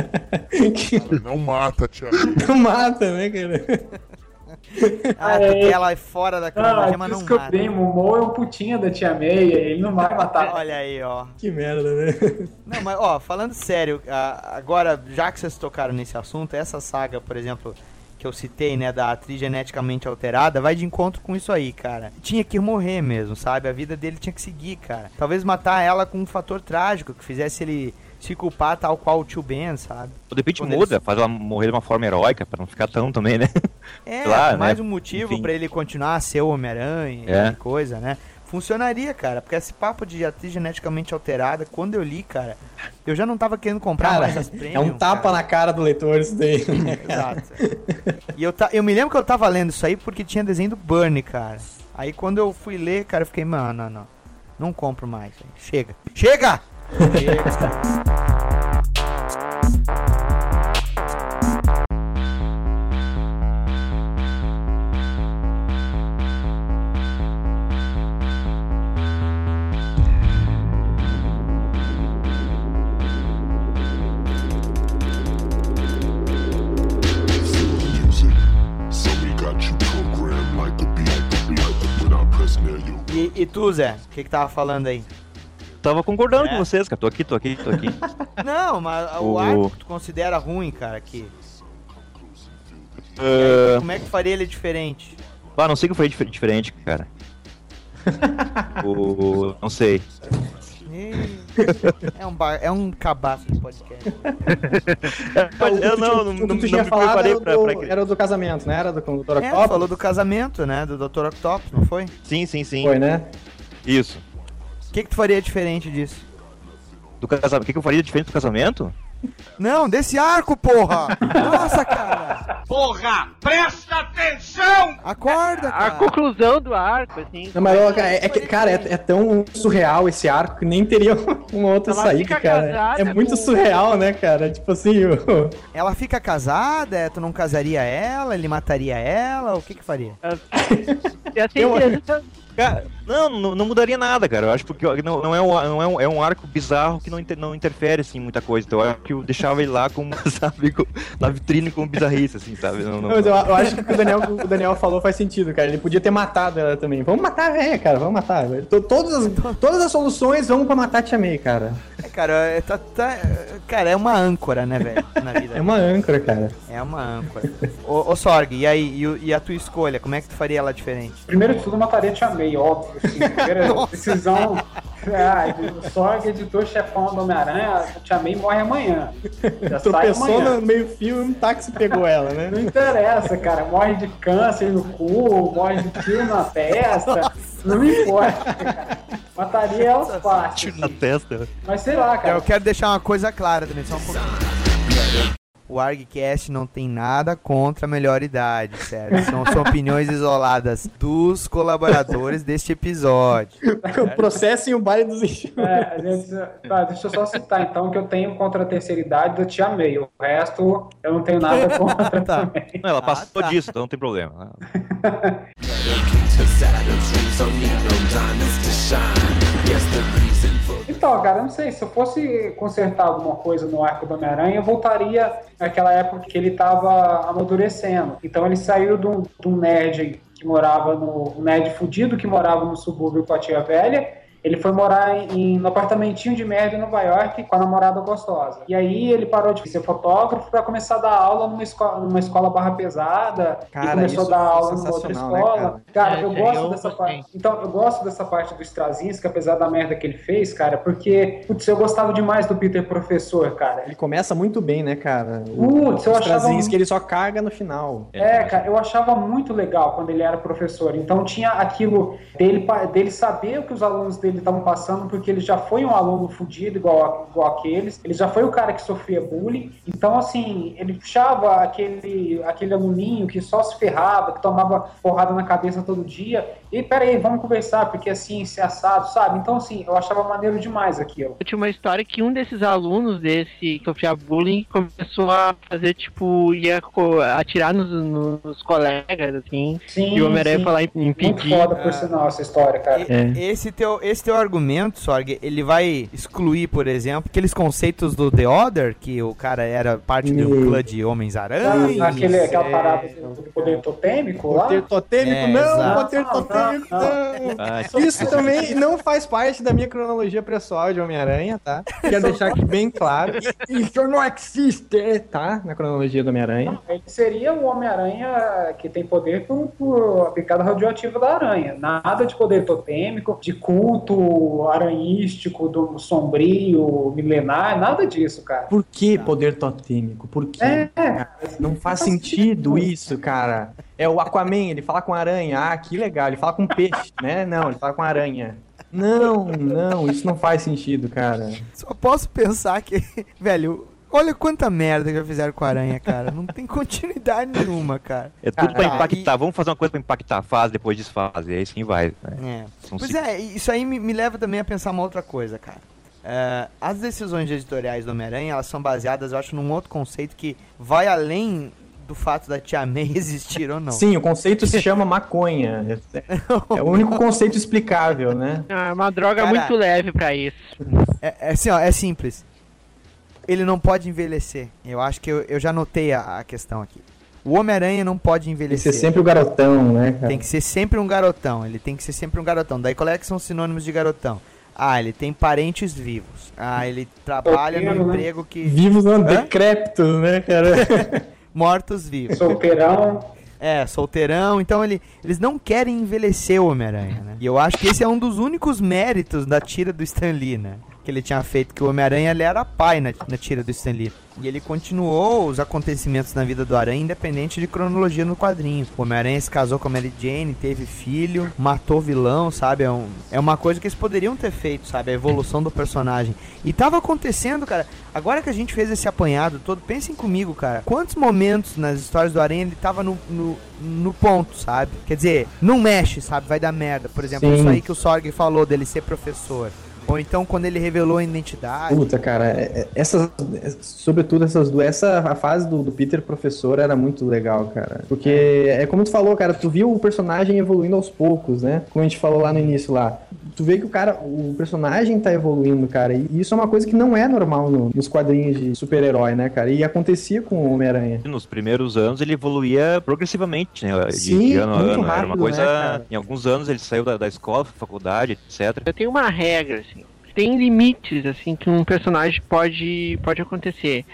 Não mata, Thiago. Não mata, né, cara? Ah, porque ela é fora da Ah, cronologia, mas não mata. descobrimos, o Mo é um putinha da Tia May, ele não vai matar. Olha aí, ó. Que merda, né? Não, mas ó, falando sério, agora, já que vocês tocaram nesse assunto, essa saga, por exemplo, que eu citei, né, da atriz geneticamente alterada, vai de encontro com isso aí, cara. Tinha que morrer mesmo, sabe? A vida dele tinha que seguir, cara. Talvez matar ela com um fator trágico que fizesse ele se culpar tal qual o tio Ben, sabe? De repente Quando muda, eles- faz ela morrer de uma forma heróica, pra não ficar tão também, né? É, Claro, mais né? um motivo pra ele continuar a ser o Homem-Aranha É. e coisa, né? Funcionaria, cara, porque esse papo de atriz geneticamente alterada, quando eu li, cara, eu já não tava querendo comprar Cara, mais as é um premium, tapa cara. na cara do leitor isso daí. Exato. E eu, ta... eu me lembro que eu tava lendo isso aí porque tinha desenho do Burnie, cara. Aí quando eu fui ler, cara, eu fiquei, mano, não, não. Não compro mais. Chega. Chega! Chega! Tu, Zé? O que que tava falando aí? Tava concordando É? com vocês, cara. Tô aqui, tô aqui, tô aqui. Não, mas o O- arco que tu considera ruim, cara, aqui. Ah, Como é que faria ele diferente? ah, não sei o que foi dif- diferente, cara. o... Não sei. É um, bar... é um cabaço de podcast. Eu não, não, não, tinha me falado preparei era, pra, do, pra... era do casamento, né? Era do com o Dr. É, Octopus? falou do casamento, né? Do Dr. Octopus, não foi? Sim, sim, sim. Foi, né? Isso. O que, que tu faria diferente disso? Do casamento. O que, que eu faria diferente do casamento? Não, desse arco, porra! Nossa, cara! Porra, presta atenção! Acorda, A cara! conclusão do arco, assim. Não, mas, ó, cara, é, que, cara, é, é tão surreal esse arco que nem teria uma outra Ela saída, fica cara. casada É muito com- surreal, né, cara? Tipo assim, o... Ela fica casada, é, tu não casaria ela, ele mataria ela, o que que faria? Assim, Eu- interessante- Cara, não, não, não mudaria nada, cara. Eu acho porque não, não, é, um, não é, um, é um arco bizarro que não, inter- não interfere, assim, em muita coisa. Então eu acho que eu deixava ele lá como, sabe, com- na vitrine com bizarrice, assim, sabe? Não, não, Mas eu, eu acho que o que o Daniel, o Daniel falou faz sentido, cara. Ele podia ter matado ela também. Vamos matar a véia, cara. Vamos matar. To- Todas as, todas as soluções vão pra matar a Tia May, cara. É, cara, é, tá, tá- cara, é uma âncora, né, velho? Na vida. É uma âncora, cara. É uma âncora. Ô, ô Sorg, e aí, e, e a tua escolha? Como é que tu faria ela diferente? Primeiro de tudo, eu mataria a Tia May, óbvio. Assim, primeira decisão. Ah, o Sorg, editor-chefão do Homem-Aranha, Tia May morre amanhã. Já sai Tropeçou amanhã. no meio fio e um táxi pegou ela, Não né? interessa, cara. Morre de câncer no cu, morre de tiro na testa. Não me importa, cara. Mataria ela fácil. na testa. Mas sei lá, Eu cara. quero deixar uma coisa clara também, só um pouquinho. O ArgCast não tem nada contra a melhor idade, certo? São, são opiniões isoladas dos colaboradores deste episódio. Processem o baile dos enxutos. É, a gente- tá, deixa eu só citar então que eu tenho contra a terceira idade da Tia May. O resto eu não tenho nada contra Tá. também. Não, ela Ah, passou tá. disso, então não tem problema. Então, cara, não sei, se eu fosse consertar alguma coisa no arco do Homem-Aranha, eu voltaria naquela época que ele tava amadurecendo. Então ele saiu de um nerd que morava no. um nerd fudido que morava no subúrbio com a tia velha. Ele foi morar em, no apartamentinho de merda em Nova York com a namorada gostosa. E aí ele parou de ser fotógrafo para começar a dar aula numa escola, numa escola barra pesada. Cara, e começou a dar aula numa outra né, escola. cara, É, eu é, gosto eu dessa parte. Então, eu gosto dessa parte do Straczynski, apesar da merda que ele fez, cara, porque, putz, eu gostava demais do Peter Professor, cara. Ele começa muito bem, né, cara? Putz, eu o achava muito- ele só caga no final. É, cara, eu achava muito legal quando ele era professor. Então tinha aquilo dele, dele saber o que os alunos dele estavam passando, porque ele já foi um aluno fudido igual, a- igual aqueles. Ele já foi o cara que sofria bullying. Então, assim, ele puxava aquele, aquele aluninho que só se ferrava, que tomava porrada na cabeça todo dia. E peraí, vamos conversar, porque assim, se assado, sabe? Então, assim, eu achava maneiro demais aquilo. Eu tinha uma história que um desses alunos desse que sofria bullying começou a fazer, tipo, ia atirar nos, nos- colegas, assim. Sim, e o Homem-Aranha foi lá e Muito impedir. foda, por sinal, essa história, cara. E- É. Esse, teu, esse esse teu argumento, Sorg, ele vai excluir, por exemplo, aqueles conceitos do The Other, que o cara era parte de um clã de Homens-Aranha. Aquele, aquela é. parada do, do poder totêmico lá. Poder totêmico, É, não, exato. poder Não, totêmico, não, não. Ah, Isso também não faz parte da minha cronologia pessoal de Homem-Aranha, tá? Quero deixar aqui bem claro. Isso não existe, tá? Na cronologia do Homem-Aranha. Ele seria o Homem-Aranha que tem poder por, por a picada radioativa da aranha. Nada de poder totêmico, de culto aranhístico, do sombrio, milenar, nada disso, cara. Por que poder totêmico? Por quê? É, Não faz sentido isso, cara. É o Aquaman, ele fala com aranha. Ah, que legal. Ele fala com peixe, né? Não, ele fala com aranha. Não, não, isso não faz sentido, cara. Só posso pensar que, velho, olha quanta merda que já fizeram com a aranha, cara. Não tem continuidade nenhuma, cara. É tudo pra Tá, impactar. Vamos fazer uma coisa pra impactar. Faz, depois desfaz. E é isso que vai. né? É. Pois é, isso aí me, me leva também a pensar uma outra coisa, cara. É, as decisões editoriais do Homem-Aranha, elas são baseadas, eu acho, num outro conceito que vai além do fato da Tia May existir ou não. Sim, o conceito se chama maconha. É, é o único conceito explicável, né? É uma droga Cara, muito leve pra isso. É, é assim, ó, é simples. Ele não pode envelhecer. Eu acho que eu, eu já notei a, a questão aqui. O Homem-Aranha não pode Tem que envelhecer. ser sempre o garotão, né, cara? Tem que ser sempre um garotão. Ele tem que ser sempre um garotão. Daí qual é que são os sinônimos de garotão? Ah, ele tem parentes vivos. Ah, ele trabalha Solteiro, no né? emprego que. Vivos não, Hã? né, cara? Mortos vivos. solteirão. É, solteirão. Então ele, eles não querem envelhecer o Homem-Aranha, né? E eu acho que esse é um dos únicos méritos da tira do Stan Lee, né? Que ele tinha feito, que o Homem-Aranha ele era pai na, na tira do Stan Lee. E ele continuou os acontecimentos na vida do Aranha, independente de cronologia no quadrinho. O Homem-Aranha se casou com a Mary Jane, teve filho, matou vilão, sabe? É, um, é uma coisa que eles poderiam ter feito, sabe? A evolução do personagem. E tava acontecendo, cara. Agora que a gente fez esse apanhado todo, pensem comigo, cara. Quantos momentos nas histórias do Aranha ele tava no, no, no ponto, sabe? Quer dizer, não mexe, sabe? Vai dar merda. Por exemplo, Sim. isso aí que o Sorg falou dele ser professor. Ou então quando ele revelou a identidade. Puta, cara, é- é- essas, é- sobretudo essas duas, essa a fase do, do Peter professor era muito legal, cara. Porque é como tu falou, cara, tu viu o personagem evoluindo aos poucos, né? Como a gente falou lá no início lá. Tu vê que o cara, o personagem tá evoluindo, cara. E isso é uma coisa que não é normal no- nos quadrinhos de super-herói, né, cara? E acontecia com o Homem-Aranha. Nos primeiros anos ele evoluía progressivamente, né? De, Sim, de ano a muito ano. Era rápido, uma coisa. né, em alguns anos ele saiu da, da escola, faculdade, etc. Eu tenho uma regra, assim. Tem limites, assim, que um personagem pode, pode acontecer.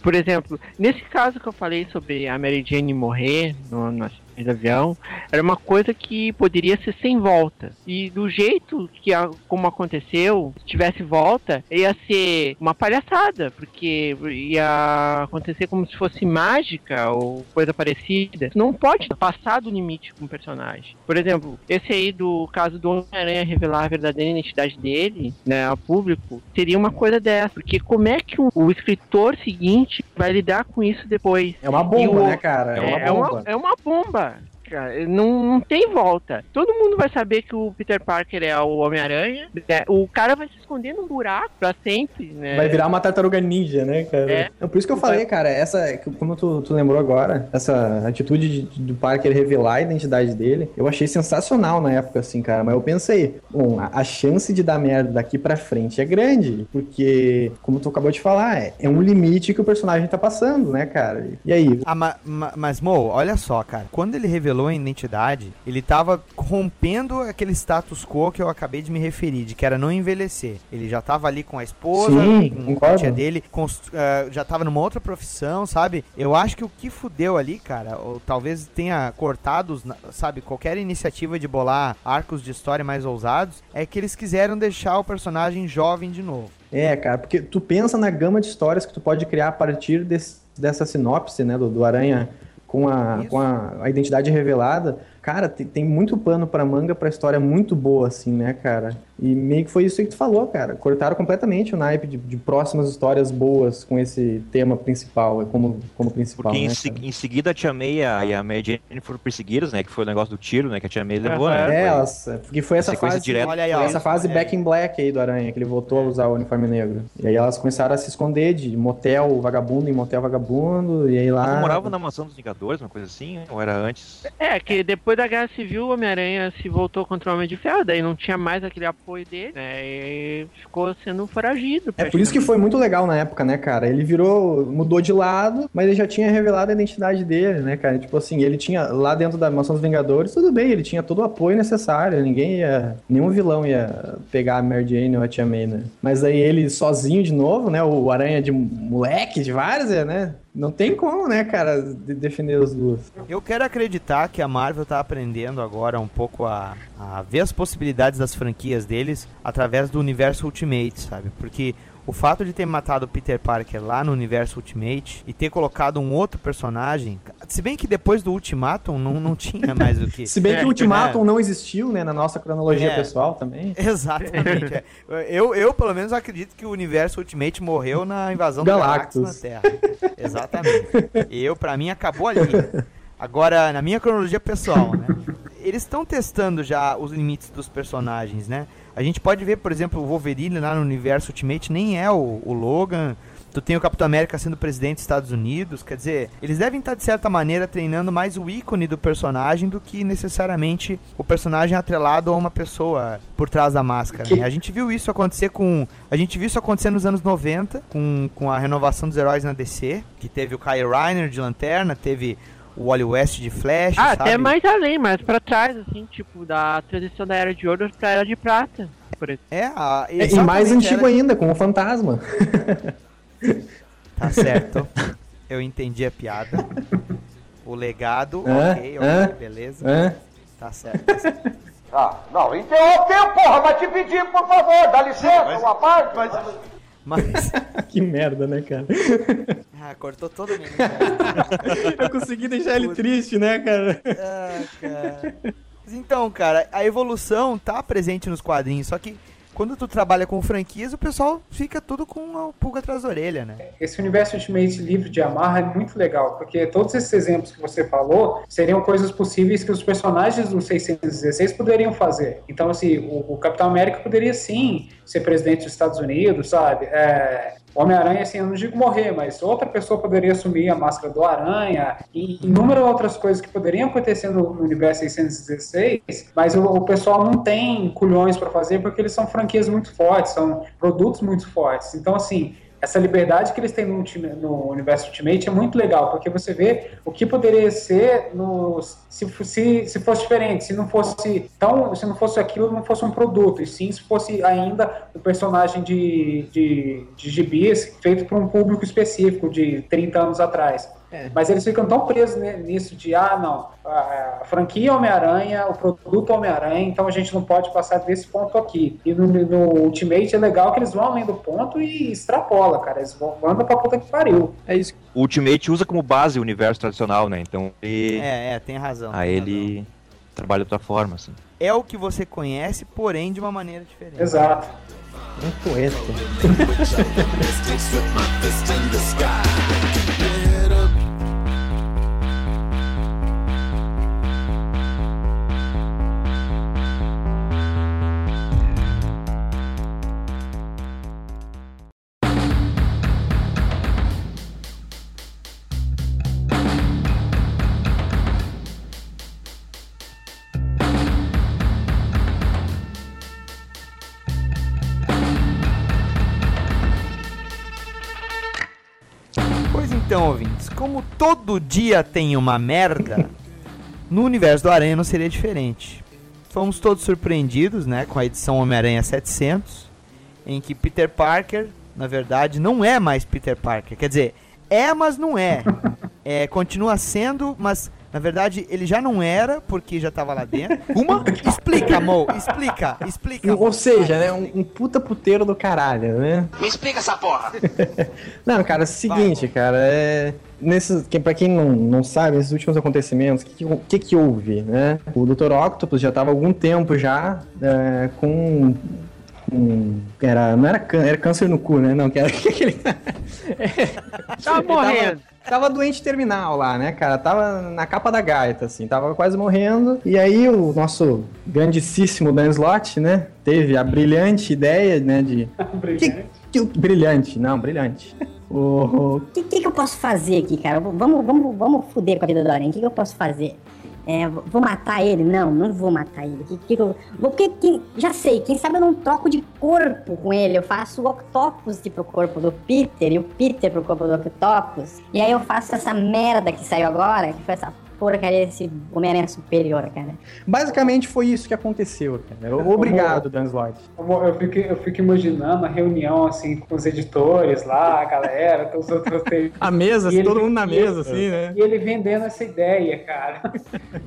Por exemplo, nesse caso que eu falei sobre a Mary Jane morrer no, no de avião, era uma coisa que poderia ser sem volta. E do jeito que a, como aconteceu, se tivesse volta, ia ser uma palhaçada, porque ia acontecer como se fosse mágica ou coisa parecida. Não pode passar do limite com o personagem. Por exemplo, esse aí do caso do Homem-Aranha revelar a verdadeira identidade dele, né, ao público, seria uma coisa dessa. Porque como é que o, o escritor seguinte vai lidar com isso depois? É uma bomba, o- né, cara? É uma é, é uma, bomba. é uma bomba. were. Cara, não, não tem volta. Todo mundo vai saber que o Peter Parker é o Homem-Aranha. né? O cara vai se esconder num buraco pra sempre, né? Vai virar uma tartaruga ninja, né, cara? É. Então, por isso que eu falei, cara, essa, como tu, tu lembrou agora, essa atitude de- do Parker revelar a identidade dele, eu achei sensacional na época, assim, cara. Mas eu pensei, bom, a, a chance de dar merda daqui pra frente é grande, porque, como tu acabou de falar, é, é um limite que o personagem tá passando, né, cara? E aí? Ah, ma- ma- mas, Mo, olha só, cara. Quando ele revelou a identidade, ele tava rompendo aquele status quo que eu acabei de me referir, de que era não envelhecer. Ele já tava ali com a esposa, Sim, com a tia dele, cons- ah, já tava numa outra profissão, sabe? Eu acho que o que fudeu ali, cara, ou talvez tenha cortado, sabe, qualquer iniciativa de bolar arcos de história mais ousados, é que eles quiseram deixar o personagem jovem de novo. É, cara, porque tu pensa na gama de histórias que tu pode criar a partir desse- dessa sinopse, né, do, do Aranha com, a, com a, a identidade revelada. Cara, tem, tem muito pano pra manga pra história muito boa, assim, né, cara? E meio que foi isso que tu falou, cara. Cortaram completamente o naipe de, de próximas histórias boas com esse tema principal, como, como principal, Porque em, né, se- cara? em seguida a Tia May e a, e a Mary Jane foram perseguidas, né? Que foi o negócio do tiro, né? Que a Tia May levou, né? É, Foi- elas, porque foi essa sequência fase, direta. Olha aí, ó. essa fase É. back in black aí do Aranha, que ele voltou a usar o uniforme negro. E aí elas começaram a se esconder de motel vagabundo em motel vagabundo, e aí lá... Ela morava na mansão dos Vingadores, uma coisa assim, ou era antes? É, que depois depois da Guerra Civil, o Homem-Aranha se voltou contra o Homem de Ferro, daí não tinha mais aquele apoio dele, né? E ficou sendo foragido. É por isso que foi muito legal na época, né, cara? Ele virou, mudou de lado, mas ele já tinha revelado a identidade dele, né, cara? Tipo assim, ele tinha lá dentro da Mansão dos Vingadores, tudo bem, ele tinha todo o apoio necessário, ninguém ia, nenhum vilão ia pegar a Mary Jane ou a Tia May, né? Mas aí ele sozinho de novo, né, o Aranha de moleque, de várzea, né? Não tem como, né, cara, de defender os duas. Eu quero acreditar que a Marvel tá aprendendo agora um pouco a, a ver as possibilidades das franquias deles através do universo Ultimate, sabe? Porque o fato de ter matado Peter Parker lá no universo Ultimate e ter colocado um outro personagem, se bem que depois do Ultimatum não, não tinha mais o que. Se bem que É, o Ultimatum é. não existiu, né, na nossa cronologia É. pessoal também. Exatamente. é. Eu, eu, pelo menos, acredito que o universo Ultimate morreu na invasão do Galactus. Galactus na Terra. Exatamente. Eu, pra mim, acabou ali. Agora, na minha cronologia pessoal, né? Eles estão testando já os limites dos personagens, né? A gente pode ver, por exemplo, o Wolverine lá no universo Ultimate nem é o, o Logan. Tu tem o Capitão América sendo presidente dos Estados Unidos. Quer dizer, eles devem estar, de certa maneira, treinando mais o ícone do personagem do que necessariamente o personagem atrelado a uma pessoa por trás da máscara. né? A gente viu isso acontecer com. A gente viu isso acontecer nos anos 90, com, com a renovação dos heróis na DC, que teve o Kyle Reiner de Lanterna, teve o Wally West de Flash. Ah, sabe? até mais além, mais pra trás, assim, tipo, da transição da Era de Ouro pra Era de Prata. Por exemplo. É, a, É, e mais antigo ainda, com o Fantasma. Tá certo. Eu entendi a piada. O legado, Hã? ok, ok, Hã? beleza. Tá certo. tá certo. Ah, não, interrompeu, porra, mas te pedi, por favor, dá licença, uma parte. Mas. que merda, né, cara? Ah, cortou todo mundo. Eu consegui deixar ele triste, né, cara? Ah, cara. Mas Então, cara, a evolução tá presente nos quadrinhos, só que quando tu trabalha com franquias, o pessoal fica tudo com a pulga atrás da orelha, né? Esse universo Ultimate livre de amarra é muito legal, porque todos esses exemplos que você falou seriam coisas possíveis que os personagens do 616 poderiam fazer. Então, assim, o, o Capitão América poderia sim ser presidente dos Estados Unidos, sabe? É, Homem-Aranha, assim, eu não digo morrer, mas outra pessoa poderia assumir a máscara do Aranha e inúmeras outras coisas que poderiam acontecer no, universo 616, mas o, o pessoal não tem culhões para fazer porque eles são franquias muito fortes, são produtos muito fortes. Então, assim, essa liberdade que eles têm no, no universo Ultimate é muito legal, porque você vê o que poderia ser no, se, se, se fosse diferente, se não fosse tão, se não fosse aquilo, não fosse um produto, e sim se fosse ainda um personagem de, de, de gibis feito para um público específico de 30 anos atrás. Mas eles ficam tão presos nisso de, ah, não, a, a franquia Homem-Aranha, o produto Homem-Aranha, então a gente não pode passar desse ponto aqui. E no, no Ultimate é legal que eles vão além do ponto e extrapola, cara. Eles vão, mandam pra puta que pariu. É isso. O Ultimate usa como base o universo tradicional, né? Então ele. É, é, tem razão. Aí tem ele trabalha de outra forma, assim. É o que você conhece, porém de uma maneira diferente. Exato. Um poeta. Então, ouvintes, como todo dia tem uma merda, no universo do Aranha não seria diferente. Fomos todos surpreendidos, né, com a edição Homem-Aranha 700, em que Peter Parker, na verdade, não é mais Peter Parker. Quer dizer, é, mas não é. É, continua sendo, mas na verdade ele já não era, porque já tava lá dentro. Uma? Explica, Mo, explica, explica. Ou seja, né, um, um puta puteiro do caralho, né? Me explica essa porra. Não, cara, é o seguinte, cara, é. Nesses, que, pra quem não, não sabe, nesses últimos acontecimentos, o que, que, que houve, né? O Dr. Octopus já tava há algum tempo já é, com. com- era, não era, cân- era câncer no cu, né? Não, que era aquele. Tava morrendo. Tava doente terminal lá, né, cara? Tava na capa da gaita, assim, tava quase morrendo. E aí o nosso grandíssimo Dan Slott, né, teve a brilhante ideia, né, de... Brilhante. Que, que- brilhante, não, brilhante. O, O que, que, que eu posso fazer aqui, cara? Vamos, vamos, vamos fuder com a vida do Aranha. O que, que eu posso fazer? É, vou matar ele? Não, não vou matar ele. Que, que eu, vou, porque, que- já sei, quem sabe eu não troco de corpo com ele. Eu faço o Octopus pro corpo do Peter e o Peter pro corpo do Octopus. E aí eu faço essa merda que saiu agora, que foi essa porcaria desse Homem-Aranha superior, cara. Basicamente foi isso que aconteceu, cara. Obrigado, Dan Slott. Eu, fico, eu fico imaginando a reunião, assim, com os editores lá, a galera, com os outros. A mesa, ele- todo mundo na mesa, ele- assim, né? E ele vendendo essa ideia, cara.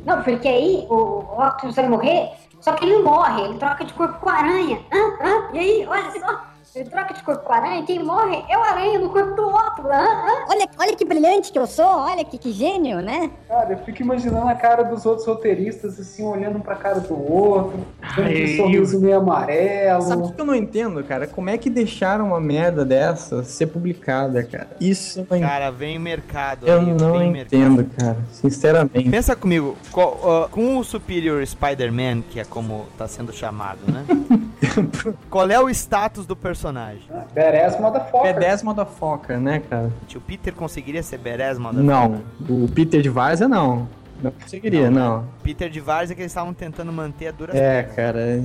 Não, porque aí o, o Octopus vai morrer, só que ele não morre, ele troca de corpo com a aranha. Hã? Hã? E aí, olha só, troca de corpo com aranha, quem morre é o aranha no corpo do outro. Hã? Hã? Olha, olha que brilhante que eu sou, olha que, que gênio, né? Cara, eu fico imaginando a cara dos outros roteiristas, assim, olhando pra cara do outro, dando aquele Ai, sorriso meio amarelo. Sabe o que eu não entendo, cara? Como é que deixaram uma merda dessa ser publicada, cara? Isso não Cara, vem mercado. Eu aí, não vem entendo, cara. Sinceramente. Pensa comigo, co- ó, com o Superior Spider-Man, que é como tá sendo chamado, né? Qual é o status do personagem? Badass Motherfucker. P10 motherfucker, né, cara? O Peter conseguiria ser Beres, mano? Não. O Peter de Várzea, não. Não conseguiria, não. Peter de Várzea que eles estavam tentando manter a dura É, cara.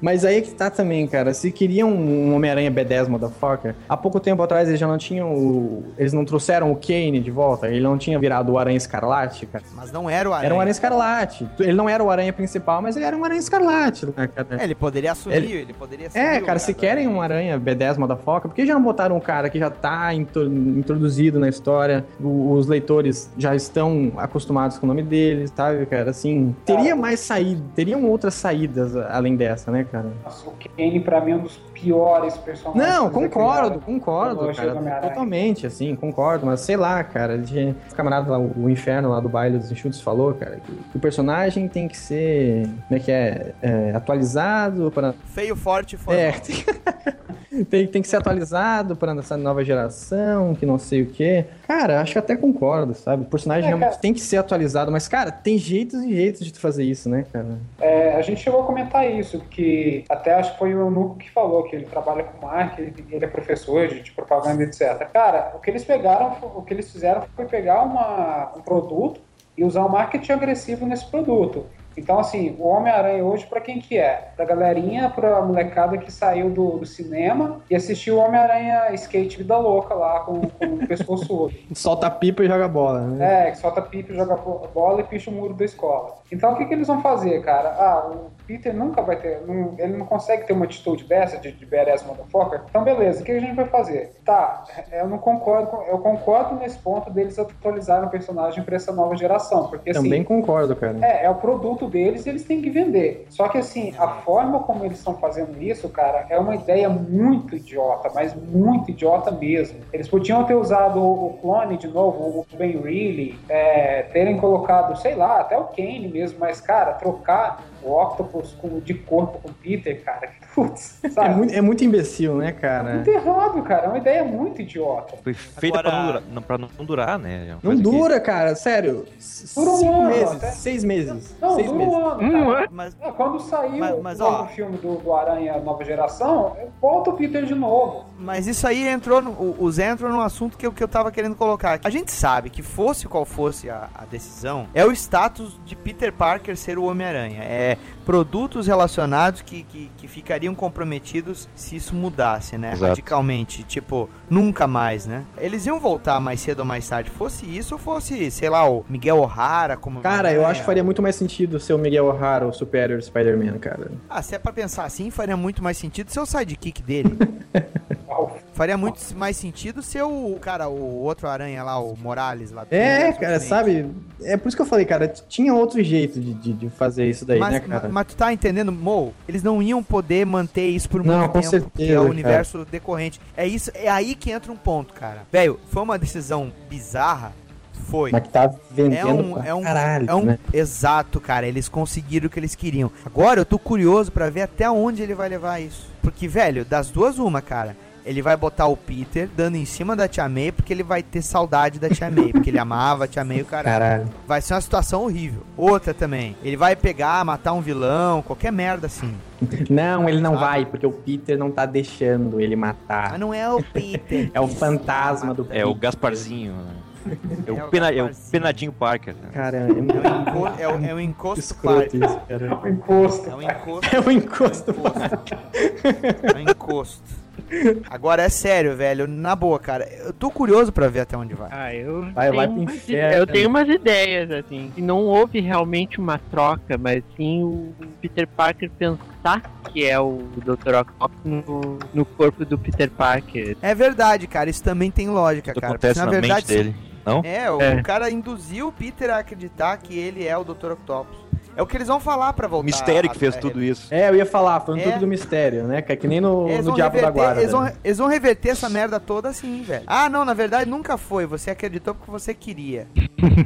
Mas aí que tá também, cara. Se queriam um Homem-Aranha B10 motherfucker, há pouco tempo atrás eles já não tinham o... Eles não trouxeram o Kane de volta. Ele não tinha virado o Aranha Escarlate, cara. Mas não era o Aranha. Era um Aranha Escarlate. Ele não era o Aranha principal, mas ele era um Aranha Escarlate, né, cara? É, ele poderia assumir, Ele- ele, poderia assumir. É, cara, se querem um Aranha B10 motherfucker, por que já não botaram um cara que já tá intro- introduzido na história? Os leitores já estão acostumados com o nome deles, sabe, cara? Assim, teria mais saída, teriam outras saídas além dessa, né, cara? Nossa, o Kane, pra mim, é um dos piores personagens. Não, que já concordo, concordo, cara. Totalmente, assim, concordo. Mas sei lá, cara. de- O camarada lá, o inferno lá do baile dos enxutos falou, cara, que, que o personagem tem que ser. Como é que é? é, atualizado para. Feio, forte e formal. É, tem, tem, tem que ser atualizado para essa nova geração, que não sei o quê. Cara, acho que até concordo, sabe? O personagem É, realmente cara. tem que ser atualizado, mas, cara, tem jeitos e jeitos de tu fazer isso, né, cara? É, a gente chegou a comentar isso, que até acho que foi o Nuco que falou que ele trabalha com marketing, ele é professor de, de propaganda, etc. Cara, o que eles pegaram, o que eles fizeram foi pegar uma, um produto e usar um marketing agressivo nesse produto. Então, assim, o Homem-Aranha hoje, pra quem que é? Pra galerinha, pra molecada que saiu do, do cinema e assistiu o Homem-Aranha Skate Vida Louca lá com, com o pescoço Solta pipa e joga bola, né? é, que solta pipa, joga bo- bola e picha o muro da escola. Então o que, que eles vão fazer, cara? Ah, o Peter nunca vai ter. não- ele não consegue ter uma atitude dessa de, de badass motherfucker. Então beleza, o que a gente vai fazer? Tá, eu não concordo, com- eu concordo nesse ponto deles atualizarem o personagem pra essa nova geração. Porque assim. Também concordo, cara. É, é o produto deles e eles têm que vender. Só que assim, a forma como eles estão fazendo isso, cara, é uma ideia muito idiota, mas muito idiota mesmo. Eles podiam ter usado o o clone de novo, o Ben Reilly, é, terem colocado, sei lá, até o Kane mesmo, mas, cara, trocar o Octopus com, de corpo com o Peter, cara, putz, É sabe? muito, é muito imbecil, né, cara? Muito errado, cara. É uma ideia muito idiota. Foi feita pra, não durar, não, pra não durar, né? É Não coisa que- dura, cara, sério. Dura um ano, meses, até. seis meses. Não, seis dura meses. um ano, cara. Mas, É, quando saiu Mas- mas, o ó. novo filme do, do Aranha Nova Geração, volta o Peter de novo. mas isso aí entrou, no, o, o Zé entrou num assunto que, eu- que eu tava querendo colocar. A gente sabe que fosse qual fosse a, a decisão, é o status de Peter Parker ser o Homem-Aranha. É produtos relacionados que, que, que ficariam comprometidos se isso mudasse, né? Exato. Radicalmente. Tipo, nunca mais, né? Eles iam voltar mais cedo ou mais tarde. Fosse isso ou fosse, sei lá, o Miguel O'Hara como. Cara, eu acho que faria muito mais sentido ser o Miguel O'Hara, o Superior Spider-Man, cara. Ah, se é pra pensar assim, faria muito mais sentido ser o sidekick dele. faria muito mais sentido ser o cara, o outro aranha lá, o Morales lá. É, cara, diferente. sabe? É por isso que eu falei, cara, tinha outro jeito de, de, de fazer isso daí, Mas, né, cara? mas tu tá entendendo, Mo? Eles não iam poder manter isso por Não, muito com tempo, porque certeza, é o cara. universo decorrente. É isso, é aí que entra um ponto, cara. Velho, foi uma decisão bizarra, foi. Mas que tá É vendendo um, pra é um, caralho, é um né? exato, cara. Eles conseguiram o que eles queriam. Agora eu tô curioso pra ver até onde ele vai levar isso. Porque, velho, das duas uma, cara. Ele vai botar o Peter dando em cima da Tia May porque ele vai ter saudade da Tia May, porque ele amava a Tia May o caralho. Caralho. Vai ser uma situação horrível. Outra também. Ele vai pegar, matar um vilão, qualquer merda assim. Não, ele não Sabe? vai, porque o Peter não tá deixando ele matar. Mas não é o Peter. É o fantasma do É, o Peter. Gasparzinho. né? É o, É o pena, é o Gasparzinho. penadinho Parker. né? Cara, é, É o, enco- é o- é o encosto escroto parque. isso, cara. O encosto. É o encosto. É o encosto. É o encosto. Agora é sério, velho. Na boa, cara. Eu tô curioso pra ver até onde vai. Ah, eu Vai- tenho vai pro umas inferno. Eu tenho umas ideias, assim. que não houve realmente uma troca, mas sim o Peter Parker pensar que é o Dr. Octopus no, no corpo do Peter Parker. É verdade, cara. Isso também tem lógica, Isso cara. acontece porque, na mente dele. Não? É, o, É. o cara induziu o Peter a acreditar que ele é o Dr. Octopus. É o que eles vão falar pra voltar. O mistério que fez tudo isso. É, eu ia falar, foi um É. truque do mistério, né? Que é que nem no, no Diabo da reverter, Guarda. eles, vão, né? eles vão reverter essa merda toda assim, velho. Ah, não, na verdade nunca foi. Você acreditou porque você queria.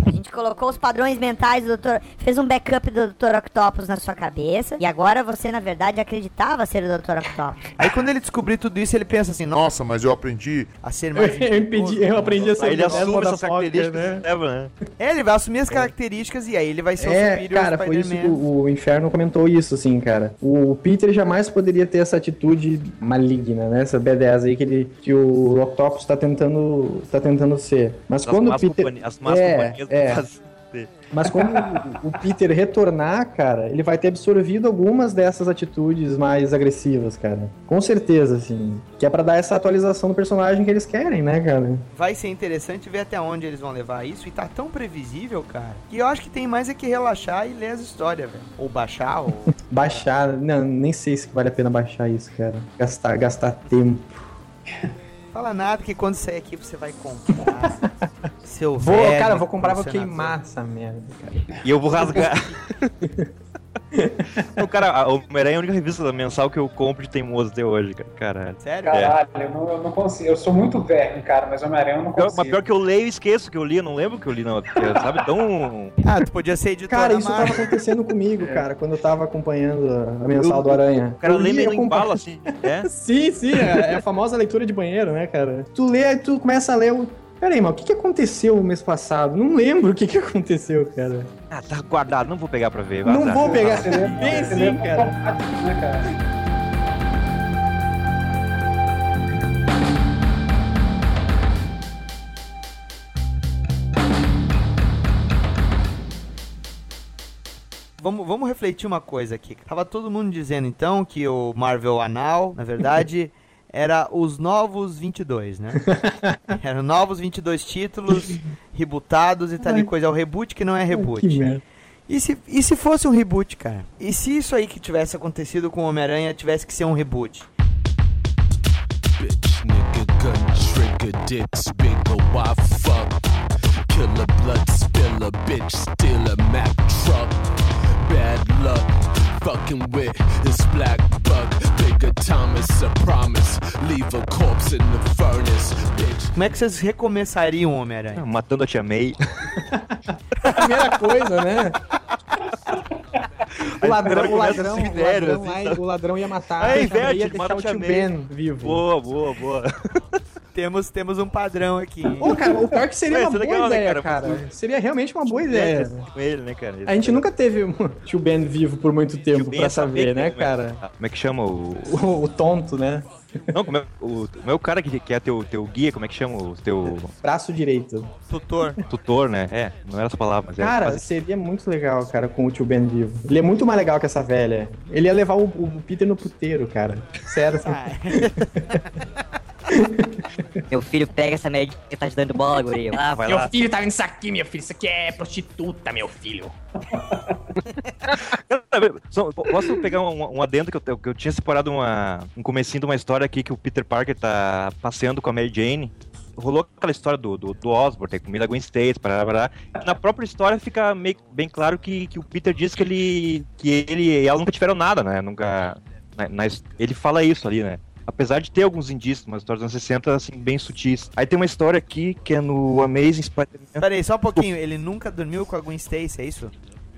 A gente colocou os padrões mentais do Dr. Fez um backup do Dr. Octopus na sua cabeça. E agora você, na verdade, acreditava ser o Dr. Octopus. Aí quando ele descobrir tudo isso, ele pensa assim, nossa, mas eu aprendi a ser mais. eu, impedi, eu aprendi a ser ele assume essas características né? né? É, ele vai assumir as características e aí ele vai ser o É, Superior cara, foi isso o, o Inferno comentou isso, assim, cara. O Peter jamais poderia ter essa atitude maligna, né? Essa B10 aí que, ele, que o Octopus tá tentando, tá tentando ser. Mas As quando o Peter... companhi- As más É, companhias é. Mas quando o- Peter retornar, cara, ele vai ter absorvido algumas dessas atitudes mais agressivas, cara. Com certeza, assim. Que é pra dar essa atualização do personagem que eles querem, né, cara? Vai ser interessante ver até onde eles vão levar isso. E tá tão previsível, cara, que eu acho que tem mais é que relaxar e ler as histórias, velho. Ou baixar, ou. Baixar, não, nem sei se vale a pena baixar isso, cara. Gastar, gastar tempo. Fala nada que quando sair aqui você vai comprar. seu Vou, velho cara, vou comprar, vou queimar essa merda, cara. E eu vou rasgar. o cara, a Homem-Aranha é a única revista mensal que eu compro de teimoso até hoje, cara. Caralho. Sério? Caralho, eu, não, eu não consigo. Eu sou muito verme, cara, mas Homem-Aranha eu não Pior- consigo. mas pior que eu leio e esqueço que eu li, eu não lembro que eu li, não. Sabe, tão. Ah, tu podia ser editor Cara, isso Marvel. tava acontecendo comigo, cara, quando eu tava acompanhando a mensal do Aranha. O cara Eu lê meio eu em bala, assim. É? Sim, sim, é, é a famosa leitura de banheiro, né, cara? Tu lê, aí tu começa a ler o. Pera aí, mas o que, que aconteceu o mês passado? Não lembro o que, que aconteceu, cara. Ah, tá guardado, não vou pegar pra ver. Não vou pegar. Você lê- Bem sim, né, cara? Vamos, vamos refletir uma coisa aqui. Tava todo mundo dizendo então que o Marvel Anal, na verdade, era os novos 22, né? Eram novos 22 títulos, rebootados e tal e coisa. É o reboot que não é reboot. Merda. E se, e se fosse um reboot, cara? E se isso aí que tivesse acontecido com o Homem-Aranha tivesse que ser um reboot? Bitch, nigga, gun trigger, dicks bigger, why fuck? Killer, blood spiller, bitch, steal a Mack truck. Bad luck, fucking with this black bug. Bigger Thomas, a promise. Leave a corpse in the furnace, bitch. Como é que vocês recomeçariam Homem-Aranha? Matando a Tia May. Primeira coisa, né? O ladrão, o começa ladrão, no o ladrão, assim, lá, sabe? o ladrão ia matar, É, ia inverte, deixar o tio. Ben vivo. Boa, boa, boa. Temos, temos um padrão aqui. Cara, o pior que seria Ué, uma é boa legal, né, ideia, cara? cara. Seria realmente uma boa ideia. Com ele, né, cara? A gente nunca teve um tio Ben vivo por muito tempo pra saber, né, é- cara? Como é que chama o. O, o tonto, né? Não, como é, o, como é o cara que, que é teu, teu guia, como é que chama o teu Braço direito. Tutor. tutor, né? É, não era essa palavra, mas é. Cara, seria muito legal, cara, com o tio Ben vivo. Ele é muito mais legal que essa velha. Ele ia levar o, o Peter no puteiro, cara. Sério. assim. Meu filho pega essa merda que tá te dando bola, guri. Ah, vai meu lá. filho tá vendo isso aqui, meu filho. Isso aqui é prostituta, meu filho. Só- posso pegar um, um adendo que eu, que eu tinha separado uma, um comecinho de uma história aqui que o Peter Parker tá passeando com a Mary Jane. Rolou aquela história do, do, do Osborn, ter comida Gwen Stacy, parará, parará. Na própria história fica meio, bem claro que, que o Peter diz que ele, que ele e ela nunca tiveram nada, né? Nunca. na- na ele fala isso ali, né? Apesar de ter alguns indícios, umas histórias dos anos 60, assim, bem sutis. Aí tem uma história aqui que é no Amazing Spider-Man. Pera aí, só um pouquinho. Ele nunca dormiu com a Gwen Stacy, é isso?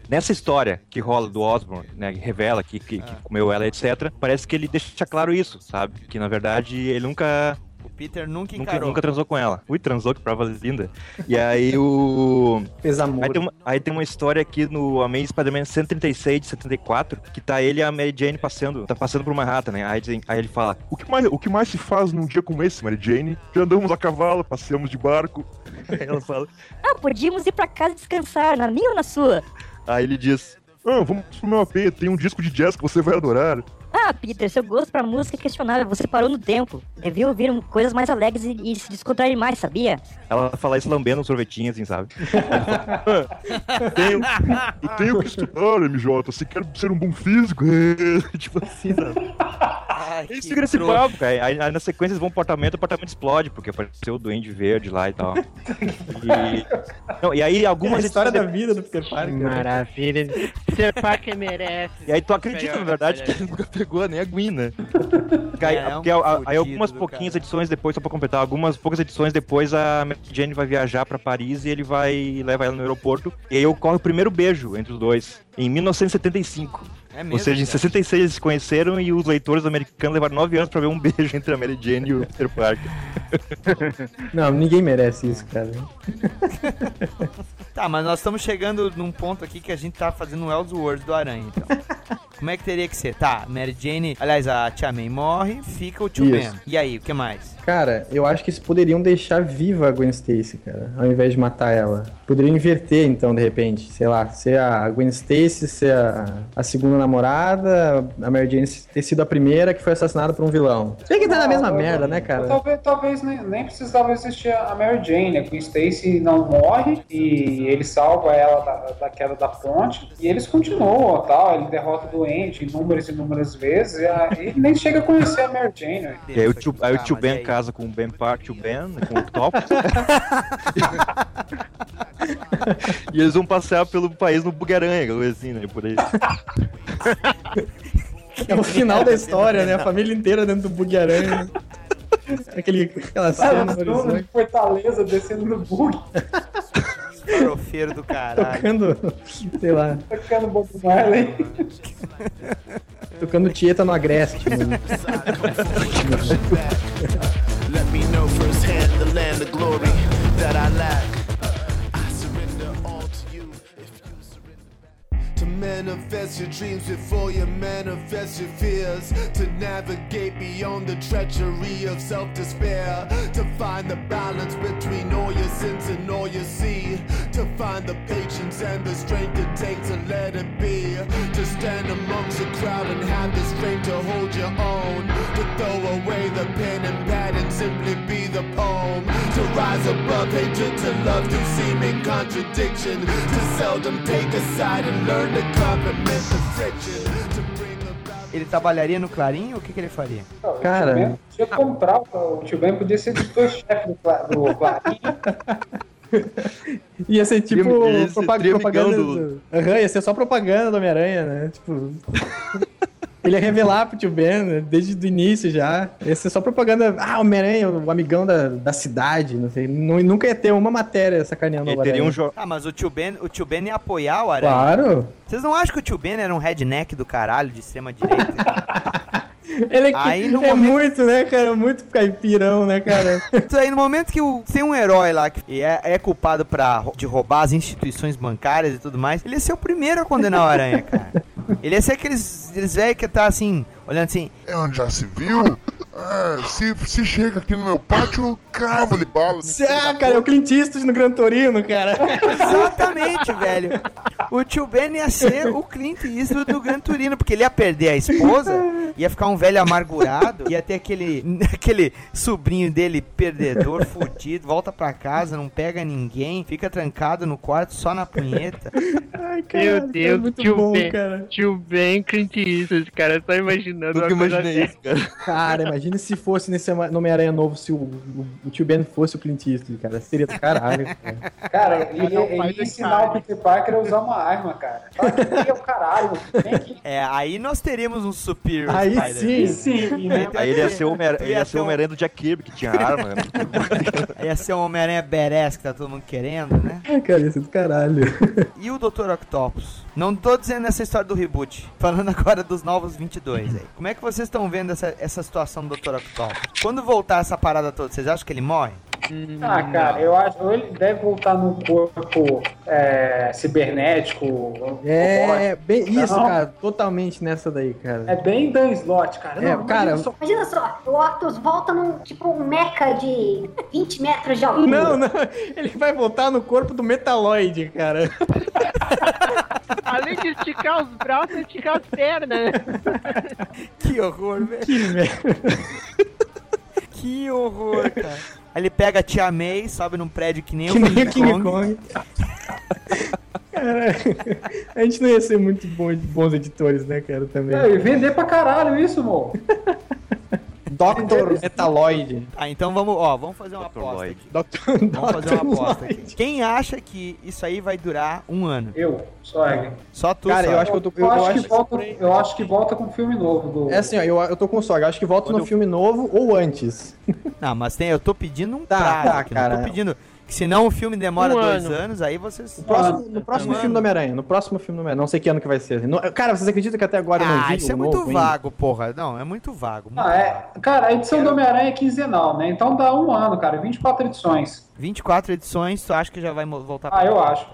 Nessa história que rola do Osborn, né, que revela que, que, que comeu ela, etc., parece que ele deixa claro isso, sabe? Que na verdade ele nunca Peter nunca Nunca, encarou. nunca transou com ela. Ui, transou, que prova linda. E aí o. Fez amor. Aí tem, uma, aí tem uma história aqui no Amazing Spider-Man 136 de 74, que tá ele e a Mary Jane passeando, tá passando por uma rata, né? Aí, aí ele fala, O que, mais, o que mais se faz num dia como esse, Mary Jane? Já andamos a cavalo, passeamos de barco. aí ela fala, Ah, podíamos ir pra casa descansar, na minha ou na sua? aí ele diz, Ah, vamos pro meu AP, tem um disco de jazz que você vai adorar. Ah, Peter, seu gosto pra música é questionável, você parou no tempo. Devia ouvir coisas mais alegres e, e se descontrair mais, sabia? ela fala isso lambendo um sorvetinho, assim, sabe? Tenho, eu tenho que estudar, MJ, você quer ser um bom físico? tipo assim, sabe? Ai, Eles que ficam nesse papo, cara. Aí, aí na sequência eles vão pro apartamento, o apartamento explode, porque apareceu o Duende Verde lá e tal. E, não, e aí É a algumas história da vida do Peter Parker. né? Maravilha. Ser Parker merece. E aí tu acredita, na verdade, que ele nunca pegou nem a Gwen, né? Aí, É, é um a- aí algumas pouquinhas cara. edições depois, só pra completar, algumas poucas edições depois a Mary Jane vai viajar pra Paris e ele vai levar ela no aeroporto. E aí ocorre o primeiro beijo entre os dois, em 1975. É mesmo, Ou seja, em cara? 66 eles se conheceram e os leitores americanos levaram 9 anos pra ver um beijo entre a Mary Jane e o Peter Parker. Não, ninguém merece isso, cara. Tá, mas nós estamos chegando num ponto aqui que a gente tá fazendo um Elseworlds do Aranha, então. Como é que teria que ser? Tá, Mary Jane, aliás, a Tia May morre, fica o tio. Ben. E aí, o que mais? Cara, eu acho que eles poderiam deixar viva a Gwen Stacy, cara, ao invés de matar ela. Poderiam inverter, então, de repente. Sei lá, ser a Gwen Stacy, ser a, a segunda namorada, a Mary Jane ter sido a primeira que foi assassinada por um vilão. Se bem que tá na mesma Ah, merda, né, cara? Talvez, talvez nem, nem precisava existir a Mary Jane. A Gwen Stacy não morre e ele salva ela da, da queda da ponte. E eles continuam, tal. Ele derrota o doente inúmeras e inúmeras vezes. E aí ele nem chega a conhecer a Mary Jane. né? E aí o tio, aí o tio Ben aí? casa com o Ben Park, tio Ben, com o Octopus. e eles vão passear pelo país no Bugaranha, assim, né? Por aí. É o final da história, né? A família inteira dentro do bug aranha. Aquele, aquela cena no Ela horizonte. de Fortaleza descendo no bug, Farofeiro do caralho. Tocando, sei lá, tocando Bob Marley. tocando Tieta no Agreste. né? manifest your dreams before you manifest your fears. To navigate beyond the treachery of self despair. To find the balance between all your sins and all you see. To find the patience and the strength it takes to let it be. To stand amongst the crowd and have the strength to hold your own. To throw away the pen and pad and simply be the poem. To rise above hatred, to love through seeming contradiction. To seldom take a side and learn to Ele trabalharia no Clarim ou o que, que ele faria? Cara. O tio Ben podia comprar, o tio Ben podia ser editor-chefe do, Cla- do Clarim. Ia ser tipo esse propaganda amigão do... Aham, ia ser só propaganda do Homem-Aranha, né? Tipo... Ele ia revelar pro tio Ben, né? desde o início já. Ia ser só propaganda. Ah, Homem-Aranha, o amigão da, da cidade, não sei. Nu- nunca ia ter uma matéria sacaneando Ele o teria um Aranha. jo... Ah, mas o tio Ben, o tio Ben ia apoiar o Aranha. Claro. Vocês não acham que o tio Ben era um redneck do caralho, de extrema direita? Ele é, que- Aí, no é momento- muito, né, cara? Muito caipirão, né, cara? Isso aí, no momento que o, tem um herói lá que é, é culpado pra, de roubar as instituições bancárias e tudo mais, ele ia ser o primeiro a condenar o Aranha, cara. Ele ia ser aqueles, aqueles velhos que tá assim, olhando assim, É onde já se viu? Ah, se, se chega aqui no meu pátio, cravo de bala. ah, cara, é o Clint Eastwood no Gran Torino, cara. Exatamente, velho. O tio Ben ia ser o Clint Eastwood do Gran Turino, porque ele ia perder a esposa, ia ficar um velho amargurado, ia ter aquele, aquele sobrinho dele perdedor, fudido, volta pra casa, não pega ninguém, fica trancado no quarto só na punheta. Ai, cara, Meu é Deus, muito tio bom, Ben. cara. Tio Ben Clint Eastwood, cara, só imaginando Nunca uma coisa imaginei isso, cara. Cara, imagine se fosse nesse Homem-Aranha novo, se o, o, o tio Ben fosse o Clint Eastwood, cara. Seria do caralho, cara. Cara, ele, Não, ele pai ia ensinar o Peter Parker a usar uma arma, cara. É o caralho. É, aí nós teríamos um Superior Aí sim. Sim, né? Aí ele ia ser o o Homem-Aranha do Jack Kirby, que tinha arma. né? Ia ser um Homem-Aranha Beres que tá todo mundo querendo, né? Ai, cara, isso é do caralho. E o Dr. Octopus? Não tô dizendo essa história do reboot, falando agora dos novos 22 aí. Como é que vocês estão vendo essa, essa situação do Dr. Octopus? Quando voltar essa parada toda, vocês acham que ele morre? Ah, cara, eu acho ou ele deve voltar no corpo é, cibernético. É, bem isso, Não. cara. Totalmente nessa daí, cara. É bem Dan Slot, cara. É, Não, cara, imagina só- Imagina só, o Octus volta num, tipo, um mecha de 20 metros de altura. Não, não. Ele vai voltar no corpo do Metaloid, cara. Além de esticar os braços, esticar as pernas. Que horror, velho. Que merda. Que horror, cara. Aí ele pega a Tia May, sobe num prédio que nem Que o nem King, o King Kong. Kong. Cara, a gente não ia ser muito bom- bons editores, né, cara, também. É, e vender pra caralho isso, mo. Dr. Metaloid. Ah, então vamos, ó, vamos fazer uma Dr. aposta Lloyd. aqui. Dr. Vamos fazer uma aposta Lloyd. aqui. Quem acha que isso aí vai durar um ano? Eu, Swag. Só tu, Cara, eu só. acho que eu tô. Eu, Eu, eu acho, acho que volta, eu acho que volta com um filme novo do. É assim, ó, eu, eu tô com sogra. Acho que volta Quando no eu- filme novo ou antes. Não, mas tem, eu tô pedindo um Tá, prazo tá, cara. não tô pedindo... senão o filme demora Um dois ano. anos, aí vocês... No próximo, Ah, no próximo um filme ano. do Homem-Aranha. No próximo filme do Homem-Aranha. Não sei que ano que vai ser. Cara, vocês acreditam que até agora eu não vi Ah, isso é muito novo vago, porra. Não, é muito vago. muito Ah, é. vago. Cara, a edição do Homem-Aranha é quinzenal, né? Então dá um ano, cara. 24 edições. 24 edições, tu acha que já vai voltar Ah, eu acho.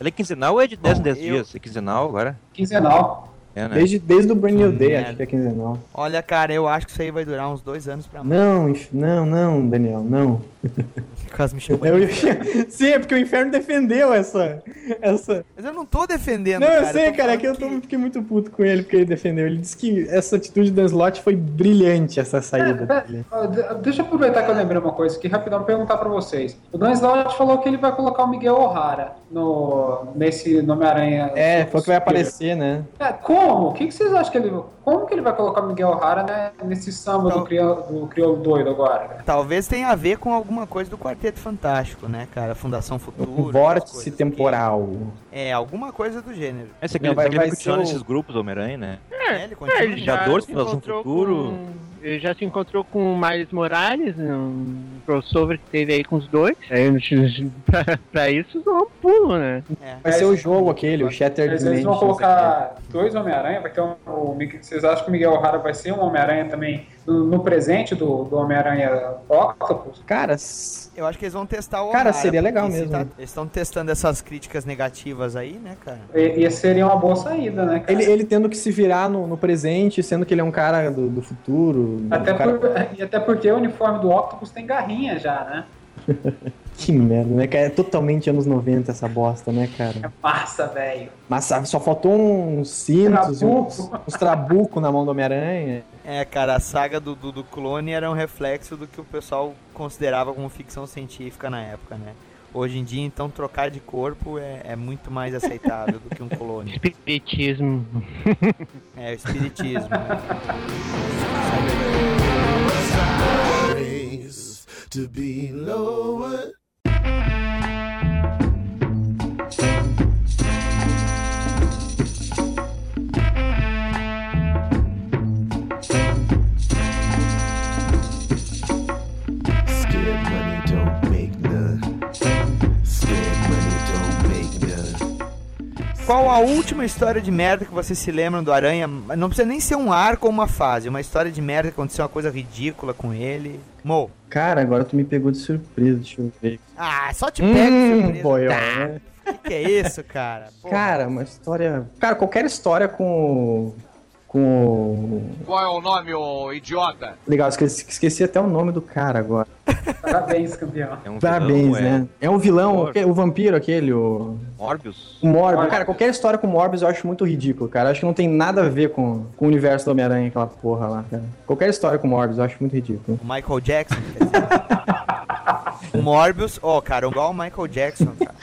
Ele é quinzenal ou é de 10 em 10 eu- dias? É quinzenal agora? Quinzenal. É, né? Desde, desde o Brand New Day, merda. acho que é quinzenal. Olha, cara, eu acho que isso aí vai durar uns dois anos pra mais. Não, não, não, Daniel, não. Quase me chamou. Eu- Sim, é porque o Inferno defendeu essa. essa... Mas eu não tô defendendo, Não, cara. eu sei, cara, é que eu tô, fiquei muito puto com ele porque ele defendeu. Ele disse que essa atitude do Slot foi brilhante, essa saída É, dele. é, de- deixa eu aproveitar que eu lembrei uma coisa aqui, rapidão, perguntar pra vocês. O Dan Slott falou que ele vai colocar o Miguel O'Hara no, nesse Homem-Aranha. É, falou que vai aparecer, né? É, como? O que, que vocês acham que ele. Como que ele vai colocar o Miguel O'Hara né, nesse samba Então- do, crioulo, do crioulo doido agora? Talvez tenha a ver com alguma coisa do Quarteto Fantástico, né, cara? Fundação Futuro. O essas vórtice temporal. que- É, alguma coisa do gênero. Esse aqui Não, vai- vai, vai o- nesses grupos do Homem-Aranha, né? É, ele continua. É, ele já se Fundação encontrou Futuro. com- Ele já se encontrou com o Miles Morales, um crossover que teve aí com os dois. Aí, pra, pra isso, só um pulo, né? É. Vai ser o jogo aquele, o Shattered Eles, eles vão colocar dois Homem-Aranha, vai ter um. O, vocês acham que o Miguel O'Hara vai ser um Homem-Aranha também no, no presente do, do Homem-Aranha Octopus? Cara, Eu acho que eles vão testar o Cara, seria legal mesmo. tá- eles estão testando essas críticas negativas aí, né, cara? E, e seria uma boa saída, né? cara? ele, ele tendo que se virar no, no presente, sendo que ele é um cara do, do futuro. Até, um cara... por- e até porque o uniforme do Octopus tem garrinha já, né? Que merda, né, cara? É totalmente anos 90 essa bosta, né, cara? Massa, velho. Mas sabe, só faltou uns cintos, e uns, Trabuco. uns trabucos na mão do Homem-Aranha. É, cara, a saga do, do, do clone era um reflexo do que o pessoal considerava como ficção científica na época, né? Hoje em dia, então, trocar de corpo é, é muito mais aceitável do que um clone. Espiritismo. É, o espiritismo. né? To be lowered. Bye. Qual a última história de merda que vocês se lembram do Aranha? Não precisa nem ser um arco ou uma fase, uma história de merda que aconteceu uma coisa ridícula com ele. Mo. Cara, agora tu me pegou de surpresa, deixa eu ver. Ah, só te pega de Hum, surpresa. boió, Tá. né? Que que é isso, cara? Pô, Cara, uma história. Cara, qualquer história com. Com. Qual é o nome, ô idiota? Legal, esqueci, esqueci até o nome do cara agora. Parabéns, campeão. É um Parabéns, vilão, é né? É um vilão, Morbius. o, vampiro aquele, o. Morbius. O Morbius. Morbius. Cara, qualquer história com Morbius eu acho muito ridículo, cara. Eu acho que não tem nada a ver com, com o universo do Homem-Aranha, aquela porra lá, cara. Qualquer história com Morbius eu acho muito ridículo. O Michael Jackson, o Morbius, ó, cara, igual o Michael Jackson, cara.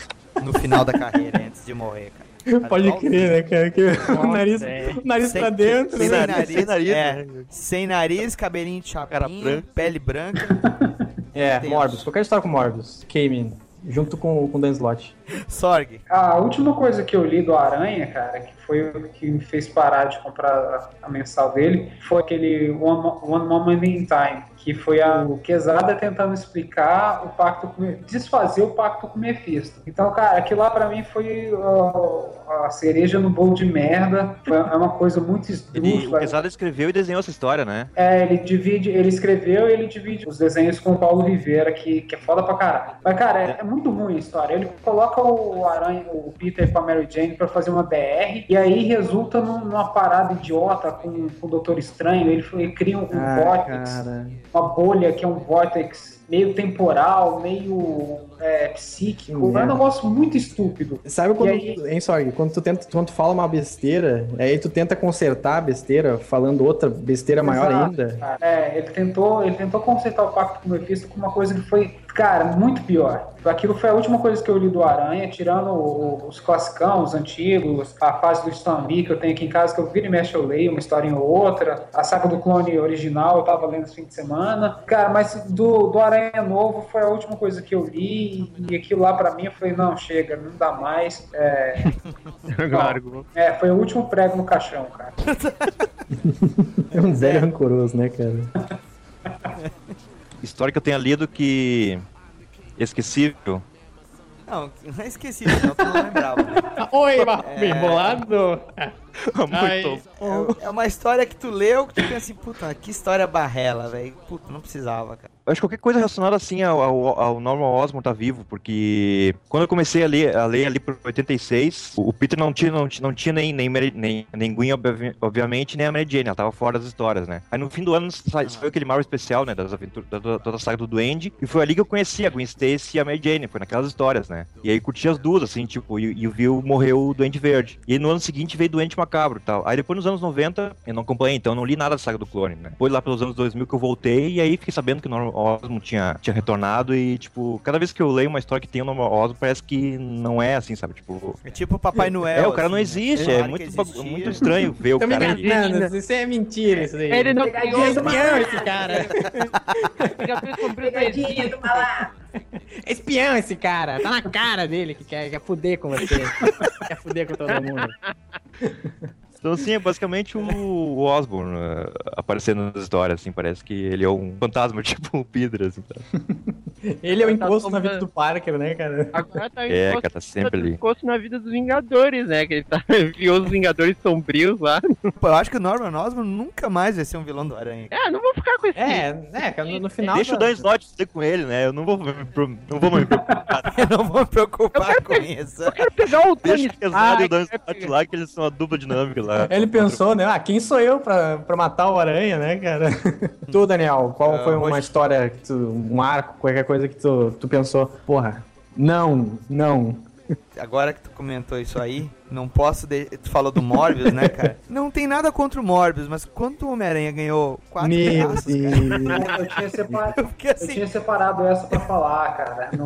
No final da carreira, antes de morrer, cara. Pode crer, né, cara? Que o nariz, é. o nariz Sem- pra dentro, sem né? nariz, sem nariz, é, né? sem nariz, cabelinho de chapinha, Cara branco. pele branca. É, Tenso. Morbius. Qualquer história com Morbius. Cayman. junto com, com o Dan Slott. Sorg. A última coisa que eu li do Aranha, cara, que foi o que me fez parar de comprar a, a mensal dele, foi aquele One, One Moment in Time, que foi a, o Quesada tentando explicar o pacto com desfazer o pacto com o Mephisto. Então, cara, aquilo lá pra mim foi ó, a cereja no bolo de merda. Foi, é uma coisa muito Ele, o. Quesada escreveu e desenhou essa história, né? É, ele divide, ele escreveu e ele divide os desenhos com o Paulo Rivera, que, que é foda pra caralho. Mas, cara, é, é muito ruim a história. Ele coloca o Aranha, o Peter com a Mary Jane pra fazer uma DR, e aí resulta num- numa parada idiota com, com o Doutor Estranho. Ele, ele cria um, um Ah. Uma bolha que é um vórtex meio temporal, meio é, psíquico. É um merda. negócio muito estúpido. Sabe quando, aí- hein, Sorg, quando tu tenta, quando tu fala uma besteira, aí tu tenta consertar a besteira falando outra besteira maior Exato, ainda. cara. É, ele tentou, ele tentou consertar o pacto com o Mephisto com uma coisa que foi, cara, muito pior. Aquilo foi a última coisa que eu li do Aranha, tirando os classicão, os antigos, a fase do Stan Lee que eu tenho aqui em casa, que eu vira e mexe eu leio uma historinha ou outra, a saga do clone original eu tava lendo esse fim de semana. Cara, mas do, do Aranha novo foi a última coisa que eu li e aquilo lá pra mim eu falei, não, chega, não dá mais. É, Largo. é, foi o último prego no caixão, cara. É um velho rancoroso, né, cara? História que eu tenha lido que. Esquecível. Não, não é esqueci, senão tu não lembrava. né? Oi, É. bem bolado. Muito. É, é uma história que tu leu que tu pensa assim, puta, que história barrela, velho. Puta, não precisava, cara. Acho que qualquer coisa relacionada assim ao, ao, ao Norman Osborn tá vivo, porque quando eu comecei a ler, a ler ali por 86, o o Peter não tinha, não, não tinha nem, nem, Mary- nem, nem Gwen, obvi- obviamente, nem a Mary Jane, ela tava fora das histórias, né? Aí no fim do ano sa- saiu aquele Marvel especial, né, das aventuras, da, da- toda a saga do Duende, e foi ali que eu conheci a Gwen Stacy e a Mary Jane, foi naquelas histórias, né? E aí curti as duas, assim, tipo, e, e viu morreu o Duende Verde. E no ano seguinte veio Doente Macabro e tal. Aí depois nos anos 90, eu não acompanhei, então eu não li nada da saga do clone, né? Depois lá pelos anos 2000 que eu voltei, e aí fiquei sabendo que o Norman Osborn tinha, tinha retornado, e tipo, cada vez que eu leio uma história que tem o Norman Osborn, parece que não é assim, sabe? Tipo... É tipo o Papai Noel. É, o cara não assim, né? existe, é que muito, existia. muito estranho ver o cara enganando, isso é mentira, isso aí. Ele não espião, esse cara. Pegadinha do malandro. É espião esse cara. Tá na cara dele que quer, quer fuder com você. quer fuder com todo mundo. Então, assim, é basicamente o, Osborn eh, aparecendo nas histórias, assim, parece que ele é um fantasma, tipo o Peter, assim, tá? Ele é o Tá encosto na tomando- vida do Parker, né, cara? Agora tá É, encosto- cara, tá sempre ali. encosto na vida dos Vingadores, né? Que ele tá, viu os Vingadores sombrios lá. Pô, eu acho que o Norman Osborn nunca mais vai ser um vilão do Aranha. É, não vou ficar com esse. É, é, cara, no, no final. Deixa o da- Dan Slott ser com ele, né? Eu não vou, me pro- não vou me preocupar. Eu não vou me preocupar com isso. Eu quero pegar o Deixa Tony o Pesado e o Dan Stark. Slott lá, que eles são uma dupla dinâmica lá. Ele pensou, né? Ah, quem sou eu pra, pra matar o Aranha, né, cara? tu, Daniel, qual Ah, foi uma história, que tu, um arco, qualquer coisa que tu, tu pensou, porra, não, não. Agora que tu comentou isso aí, não posso. De... Tu falou do Morbius, né, cara? Não tem nada contra o Morbius, mas quando o Homem-Aranha ganhou quatro Meu pedaços, Deus. cara. Eu tinha, separa- Eu fiquei eu assim, tinha separado essa pra falar, cara. No...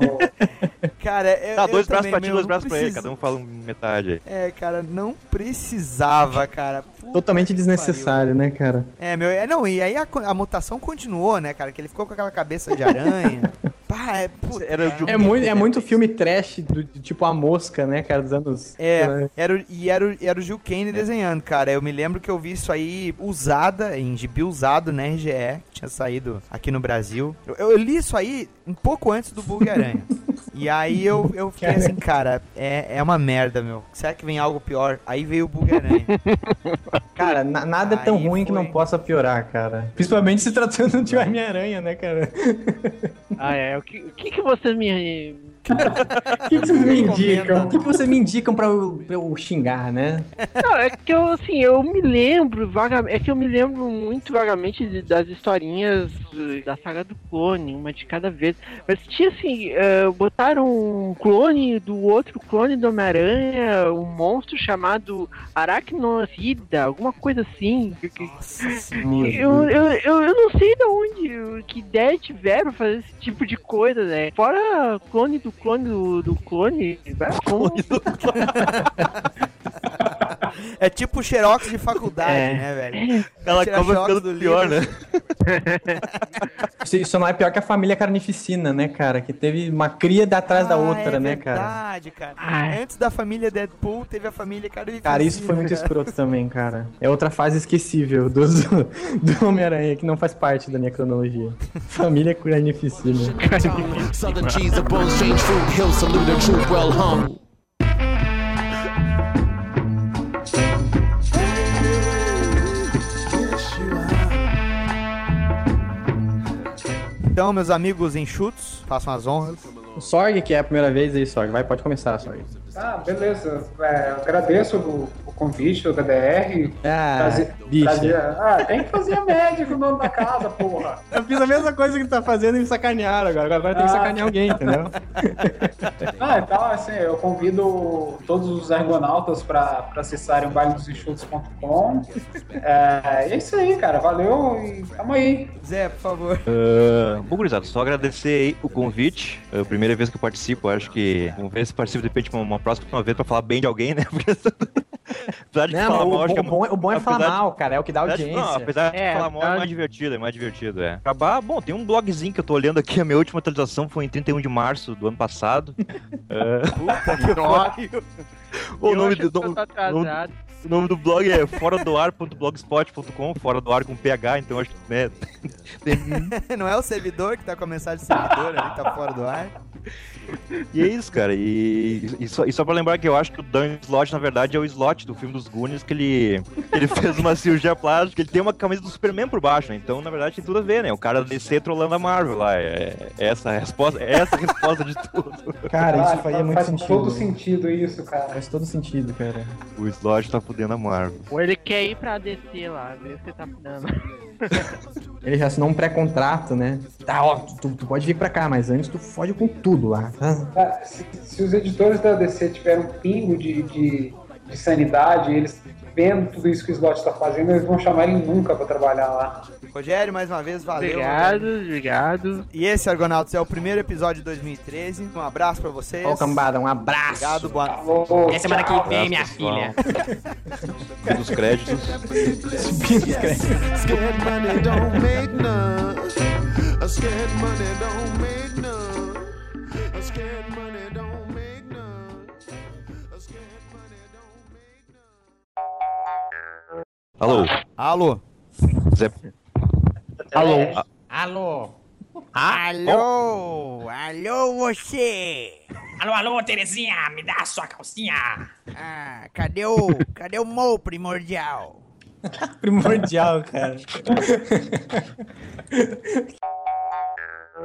cara. Eu, Tá, eu dois braços também, pra ti, dois braços pra ele, cada um fala metade aí. É, cara, não precisava, cara. Puta Totalmente desnecessário, né, cara? É, meu, é, não, e aí a, a mutação continuou, né, cara? Que ele ficou com aquela cabeça de aranha. Pá, é, puta, Era cara, É muito, é muito filme trash, do, tipo A Mosca, né, cara, dos anos... É, era, o- e era, o- era o Gil Kane desenhando, cara. Eu me lembro que eu vi isso aí usada, em gibi usado na RGE, que tinha saído aqui no Brasil. Eu, eu li isso aí um pouco antes do Bug Aranha. e aí eu, eu fiquei assim, cara, é, é uma merda, meu. Será que vem algo pior? Aí veio o Bug Aranha. Cara, na- nada é tão Aí ruim que não possa piorar, cara. Principalmente se tratando de Homem-Aranha, né, cara? Ah, é. O que, o que, que vocês me. O que, que vocês me indicam? O que, que vocês me indicam pra eu, pra eu xingar, né? Não, é que eu, assim, eu me lembro vagamente. É que eu me lembro muito vagamente de- das historinhas da saga do clone, uma de cada vez. Mas tinha assim, eh, botaram um clone do outro clone do Homem-Aranha, um monstro chamado Aracnocida, alguma coisa assim. Nossa. Eu, eu, eu, eu não sei de onde, que ideia tiveram fazer esse tipo de coisa, né? Fora clone do clone do, do clone. né? Como- É tipo xerox de faculdade, É. né, velho? Ela acaba ficando do pior, livro. né? Isso, isso não é pior que a família carnificina, né, cara? Que teve uma cria de atrás da Ah, outra, é né, cara? verdade, cara. Antes da família Deadpool, teve a família Carnificina. Cara, isso foi muito escroto também, cara. É outra fase esquecível do, do Homem-Aranha, que não faz parte da minha cronologia. Família carnificina. Southern Então, meus amigos enxutos, façam as honras. O Sorg, que é a primeira vez aí, Sorg. Vai, pode começar, Sorg. Ah, beleza. É, eu agradeço o, o convite do HDR. Ah, bicho. trazer- ah, tem que fazer a média com o nome da casa, porra. Eu fiz a mesma coisa que tu tá fazendo e me sacanearam agora. Agora tem que Ah. sacanear alguém, entendeu? Ah, então, assim, eu convido todos os argonautas para acessarem o bailedosenxutos.com. É, e é isso aí, cara. Valeu e tamo aí. Zé, por favor. Ah, bom, gurizada, só agradecer aí o convite. É a primeira vez que eu participo, acho que vamos ver se participo de repente uma, uma próxima vez pra falar bem de alguém, né? Porque apesar de Não, falar o mal, acho bom- que o bom é- o bom é falar apesar de- mal, cara, é o que dá apesar de- audiência. Não, apesar de É, falar mal, é mais divertido, é mais divertido, é. Acabar, bom, tem um blogzinho que eu tô olhando aqui, a minha última atualização foi em 31 de março do ano passado. É, Puta que pariu. o nome do nome-. O nome do blog é fora do fora do ar com PH, então acho que, né, tem- Não é o servidor que tá com a mensagem do servidor ali, tá fora do ar. E é isso, cara. E, e, só, e só pra lembrar que eu acho que o Dan Slot, na verdade, é o Slot do filme dos Goonies, que ele, ele fez uma cirurgia plástica, ele tem uma camisa do Superman por baixo, né? Então, na verdade, tem tudo a ver, né? O cara DC trolando a Marvel lá. É, é essa a resposta, é essa a resposta de tudo. Cara, isso Caralho, faria muito faz sentido. todo sentido isso, cara. Faz todo sentido, cara. O Slot tá fudendo a Marvel. Ou ele quer ir pra DC lá, ver se tá dando. Ele já assinou um pré-contrato, né? Tá, ó, tu, tu pode vir pra cá, mas antes tu fode com tudo lá. Tá? Cara, se, se os editores da DC tiverem um pingo de, de, de sanidade, eles vendo tudo isso que o Slot tá fazendo, eles vão chamar ele nunca pra trabalhar lá. Rogério, mais uma vez, valeu. Obrigado, Rogério. obrigado. E esse, Argonautas, é o primeiro episódio de 2013. Um abraço pra vocês. Ó, cambada, um abraço. Obrigado, boa Alô, Até semana que vem, minha filha. Dos créditos. Scared money don't Alô? Alô? Zé... Alô? Alô? Alô? Alô, você? Alô, alô, Terezinha, me dá a sua calcinha. Ah, cadê o, cadê o Mo primordial? Primordial, cara.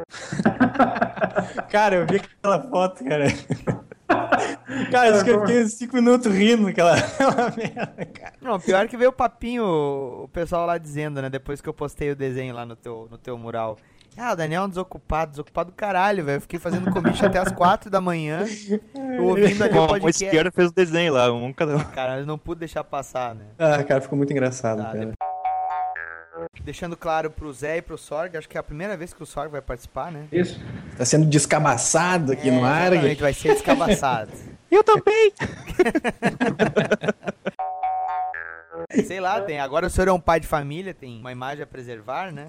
cara, eu vi aquela foto, cara. Cara, acho que eu fiquei uns 5 minutos rindo aquela, aquela merda, cara. Não, pior que veio o papinho, o pessoal lá dizendo, né? Depois que eu postei o desenho lá no teu, no teu mural. Ah, o Daniel é um desocupado, desocupado do caralho, velho. Eu fiquei fazendo commission até as 4 da manhã, ouvindo ali o Bom, a podcast. esquerda fez o desenho lá, um cada um. Cara, eu não pude deixar passar, né? Ah, cara, ficou muito engraçado, Tá, cara. Deixando claro pro Zé e pro Sorg, acho que é a primeira vez que o Sorg vai participar, né? Isso. Tá sendo descabaçado aqui no ar. Exatamente, vai ser descabaçado. Eu também! Sei lá, tem. Agora o senhor é um pai de família, tem uma imagem a preservar, né?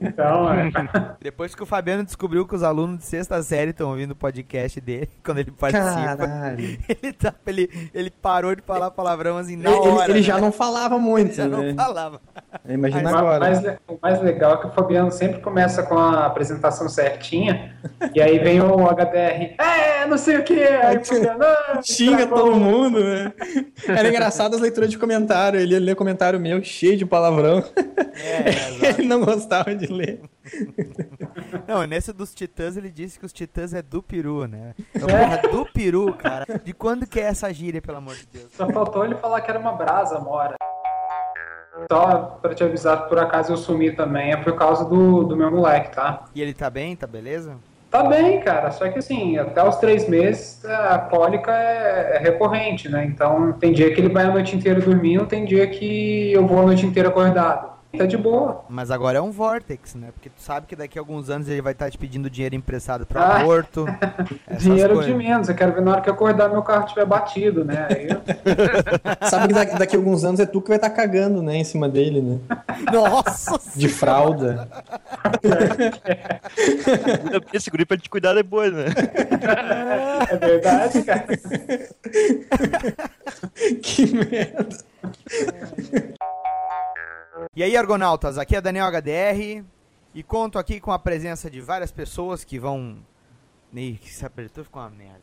Então, é. Depois que o Fabiano descobriu que os alunos de sexta série estão ouvindo o podcast dele, quando ele participa, Caralho. ele, tá, ele, ele parou de falar palavrão assim na Ele, hora. ele já né? não falava muito, já não né? falava. Imagina Mas agora. O mais, o mais legal é que o Fabiano sempre começa com a apresentação certinha, e aí vem o HDR, é, não sei o que, aí o Fabiano, ah, Xinga todo mundo, né? Era engraçado as leituras de comentário. Ele ia ler comentário meu cheio de palavrão. É, ele não gostava de ler. Não, nesse dos Titãs ele disse que os Titãs é do peru, né? Então, porra, do peru, cara. De quando que é essa gíria, pelo amor de Deus? Só faltou ele falar que era uma brasa, mora. Só pra te avisar que por acaso eu sumi também, é por causa do, do meu moleque, tá? E ele tá bem, tá beleza? Tá bem, cara, só que assim, até os três meses a cólica é, é recorrente, né? Então tem dia que ele vai a noite inteira dormindo, tem dia que eu vou a noite inteira acordado. Tá de boa. Mas agora é um vortex, né? Porque tu sabe que daqui a alguns anos ele vai estar te pedindo dinheiro emprestado pro Ah. aborto. Dinheiro coisas. de menos. Eu quero ver na hora que eu acordar meu carro tiver batido, né? Aí eu- Sabe que daqui, daqui a alguns anos é tu que vai estar cagando, né, em cima dele, né? Nossa! De fralda. Esse grupo pra te cuidar depois, né? É verdade, cara. que merda. E aí, Argonautas, aqui é Daniel HDR e conto aqui com a presença de várias pessoas que vão. Ih, que se apertou ficou uma merda.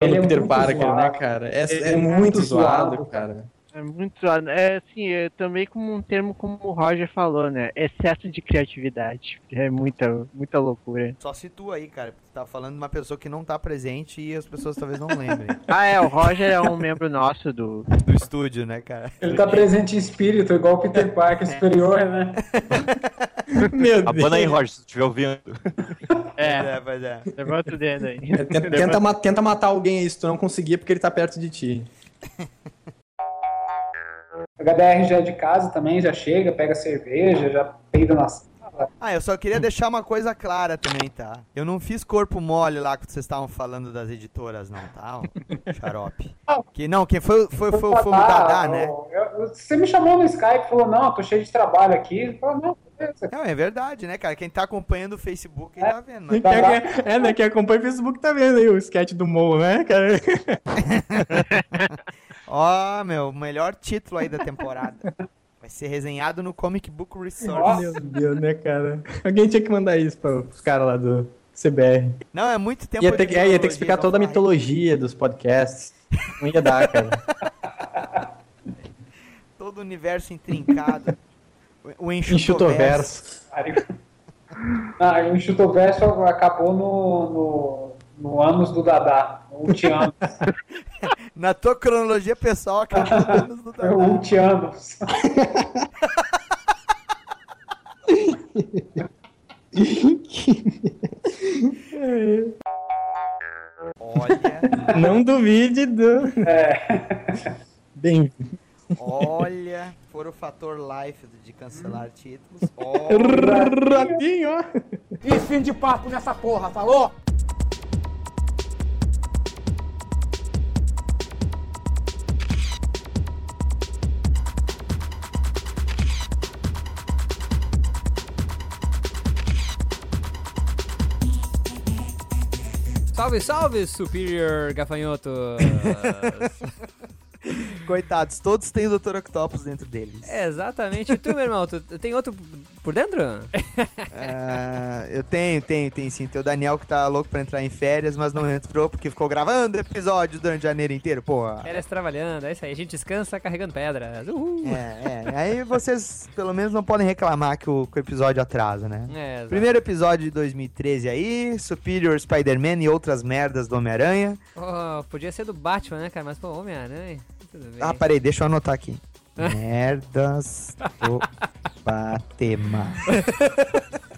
Ele é Peter muito Parker, zoado. né, cara? É, é é muito muito zoado, zoado. cara. É muito zoado. É assim, é também como um termo como o Roger falou, né? Excesso de criatividade. É muita, muita loucura. Só situa aí, cara. porque Tu tá falando de uma pessoa que não tá presente e as pessoas talvez não lembrem. Ah, é, o Roger é um membro nosso do. Do estúdio, né, cara? Ele tá presente em espírito, igual o Peter Parker superior, né? Meu Abana aí, Roger, se tu estiver ouvindo. É, É, pois é. levanta o dedo aí. É, tenta, tenta, ma- tenta matar alguém aí, se tu não conseguir, é porque ele tá perto de ti. HDR já é de casa também, já chega, pega cerveja, já peida na sala. Ah, eu só queria deixar uma coisa clara também, tá? Eu não fiz corpo mole lá que vocês estavam falando das editoras, não, tá? Xarope. Que não, quem foi, foi, foi, foi, o Dadá, né? eu- eu- você me chamou no Skype e falou, não, eu tô cheio de trabalho aqui. Eu falei, não. Não, é verdade, né, cara? Quem tá acompanhando o Facebook aí tá vendo. Quem Né? quer- é, né? Quem acompanha o Facebook tá vendo aí o sketch do Mo, né, cara? Ó, meu, o melhor título aí da temporada. Vai ser resenhado no Comic Book Resource. Meu Deus, né, cara? Alguém tinha que mandar isso para os caras lá do CBR. Não, é muito tempo Ia ter, que- é, ia ter que explicar toda a mitologia dos podcasts. Não ia dar, cara. Todo o universo intrincado. O- O enxutoverso. Enxutoverso. Ah, o Chutoverso acabou no, no, no ânus do Dadá, no Ultianos. Na tua cronologia pessoal, acabou no anos do É o Dadá. Ultianos. Olha, Não duvide do. É. Bem. olha, for o fator life de cancelar títulos. Olha. Ratinho, ó. E fim de papo nessa porra, falou? Salve, salve, Superior Gafanhotos! Coitados, todos têm o Dr. Octopus dentro deles. Exatamente. E tu, meu irmão, tu tem outro por dentro? Ah, eu tenho, tenho, tenho sim. Tem o Daniel que tá louco pra entrar em férias, mas não entrou porque ficou gravando episódios durante janeiro inteiro, porra. Férias trabalhando, é isso aí. A gente descansa carregando pedras. Uhul! É, é. Aí vocês pelo menos não podem reclamar que o, que o episódio atrasa, né? É, exato. Primeiro episódio de 2013 aí, Superior Spider-Man e outras merdas do Homem-Aranha. Oh, podia ser do Batman, né, cara? Mas, pô, Homem-Aranha. Tudo bem. Ah, parei, deixa eu anotar aqui. Merdas do Batman.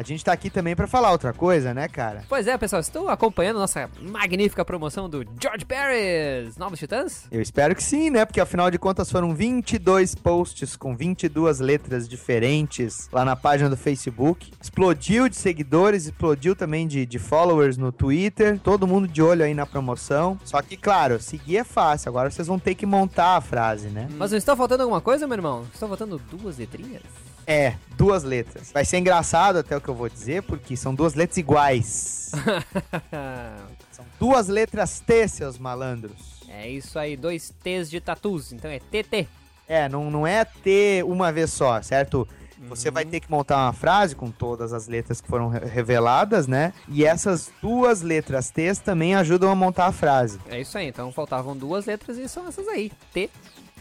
A gente tá aqui também pra falar outra coisa, né, cara? Pois é, pessoal, estou acompanhando nossa magnífica promoção do George Paris, Novos Titãs. Eu espero que sim, né? Porque afinal de contas foram 22 posts com 22 letras diferentes lá na página do Facebook. Explodiu de seguidores, explodiu também de, de followers no Twitter. Todo mundo de olho aí na promoção. Só que, claro, seguir é fácil. Agora vocês vão ter que montar a frase, né? Mas não está faltando alguma coisa, meu irmão? Estão faltando duas letrinhas? É, duas letras. Vai ser engraçado até o que eu vou dizer, porque são duas letras iguais. São duas letras T, seus malandros. é isso aí, dois T's de tatus, então é TT. É, não, não é T uma vez só, certo? Você vai ter que montar uma frase com todas as letras que foram re- reveladas, né? E essas duas letras T também ajudam a montar a frase. É isso aí, então faltavam duas letras e são essas aí. T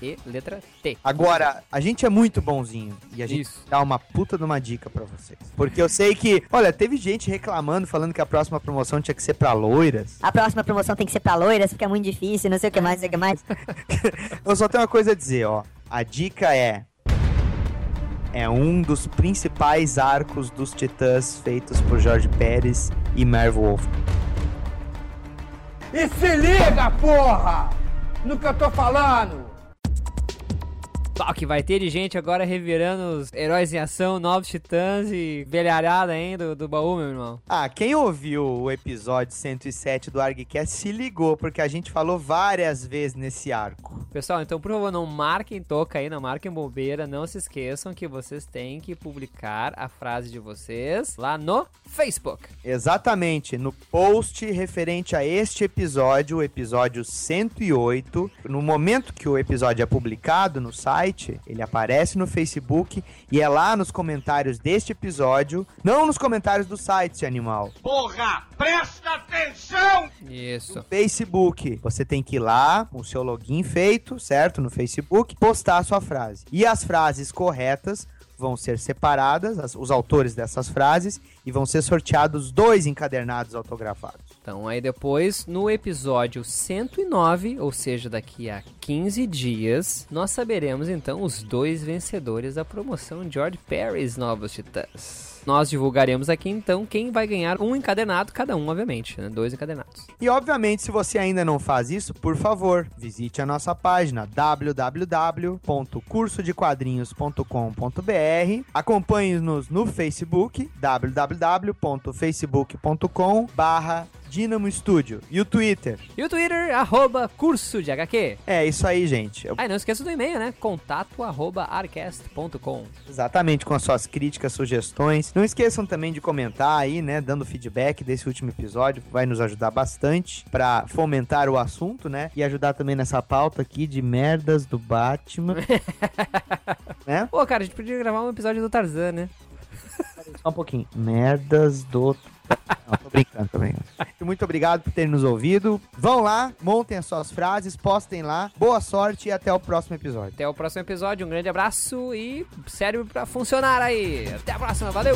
e letra T. Agora, a gente é muito bonzinho e a gente Isso. dá uma puta de uma dica pra vocês. Porque eu sei que, olha, teve gente reclamando, falando que a próxima promoção tinha que ser pra loiras. A próxima promoção tem que ser pra loiras, porque é muito difícil, não sei o que mais, não sei o que mais. Eu só tenho uma coisa a dizer, ó. A dica é. É um dos principais arcos dos Titãs feitos por Jorge Pérez e Merv Wolf. E se liga, porra! No que eu tô falando! Pau, que vai ter de gente agora revirando os heróis em ação, novos titãs e velharada ainda do, do baú, meu irmão. Ah, quem ouviu o episódio 107 do ArgCast se ligou, porque a gente falou várias vezes nesse arco. Pessoal, então por favor, não marquem toca aí, não marquem bobeira, não se esqueçam que vocês têm que publicar a frase de vocês lá no Facebook. Exatamente, no post referente a este episódio, o episódio 108, no momento que o episódio é publicado no site, ele aparece no Facebook e é lá nos comentários deste episódio, não nos comentários do site, esse animal. Porra, presta atenção! Isso. Facebook. Você tem que ir lá com o seu login feito, certo? No Facebook, postar a sua frase. E as frases corretas vão ser separadas, as- os autores dessas frases, e vão ser sorteados dois encadernados autografados. Então aí depois, no episódio 109, ou seja, daqui a 15 dias, nós saberemos então os dois vencedores da promoção George Perry's Novos Titãs. Nós divulgaremos aqui então quem vai ganhar um encadernado, cada um, obviamente, né? Dois encadernados. E obviamente, se você ainda não faz isso, por favor, visite a nossa página www.cursodequadrinhos.com.br. Acompanhe-nos no Facebook www.facebook.com Dinamo Studio e o Twitter. E o Twitter, arroba curso de HQ. É isso aí, gente. Eu- Ah, não esqueça do e-mail, né? Contato arroba arcast.com. Exatamente, com as suas críticas, sugestões. Não esqueçam também de comentar aí, né, dando feedback desse último episódio, vai nos ajudar bastante pra fomentar o assunto, né, e ajudar também nessa pauta aqui de merdas do Batman, né? Pô, cara, a gente podia gravar um episódio do Tarzan, né? Só um pouquinho. Merdas do Não, tô brincando, tô brincando. Muito obrigado por terem nos ouvido. Vão lá, montem as suas frases, postem lá. Boa sorte e até o próximo episódio. Até o próximo episódio, um grande abraço e cérebro pra funcionar aí. Até a próxima, valeu!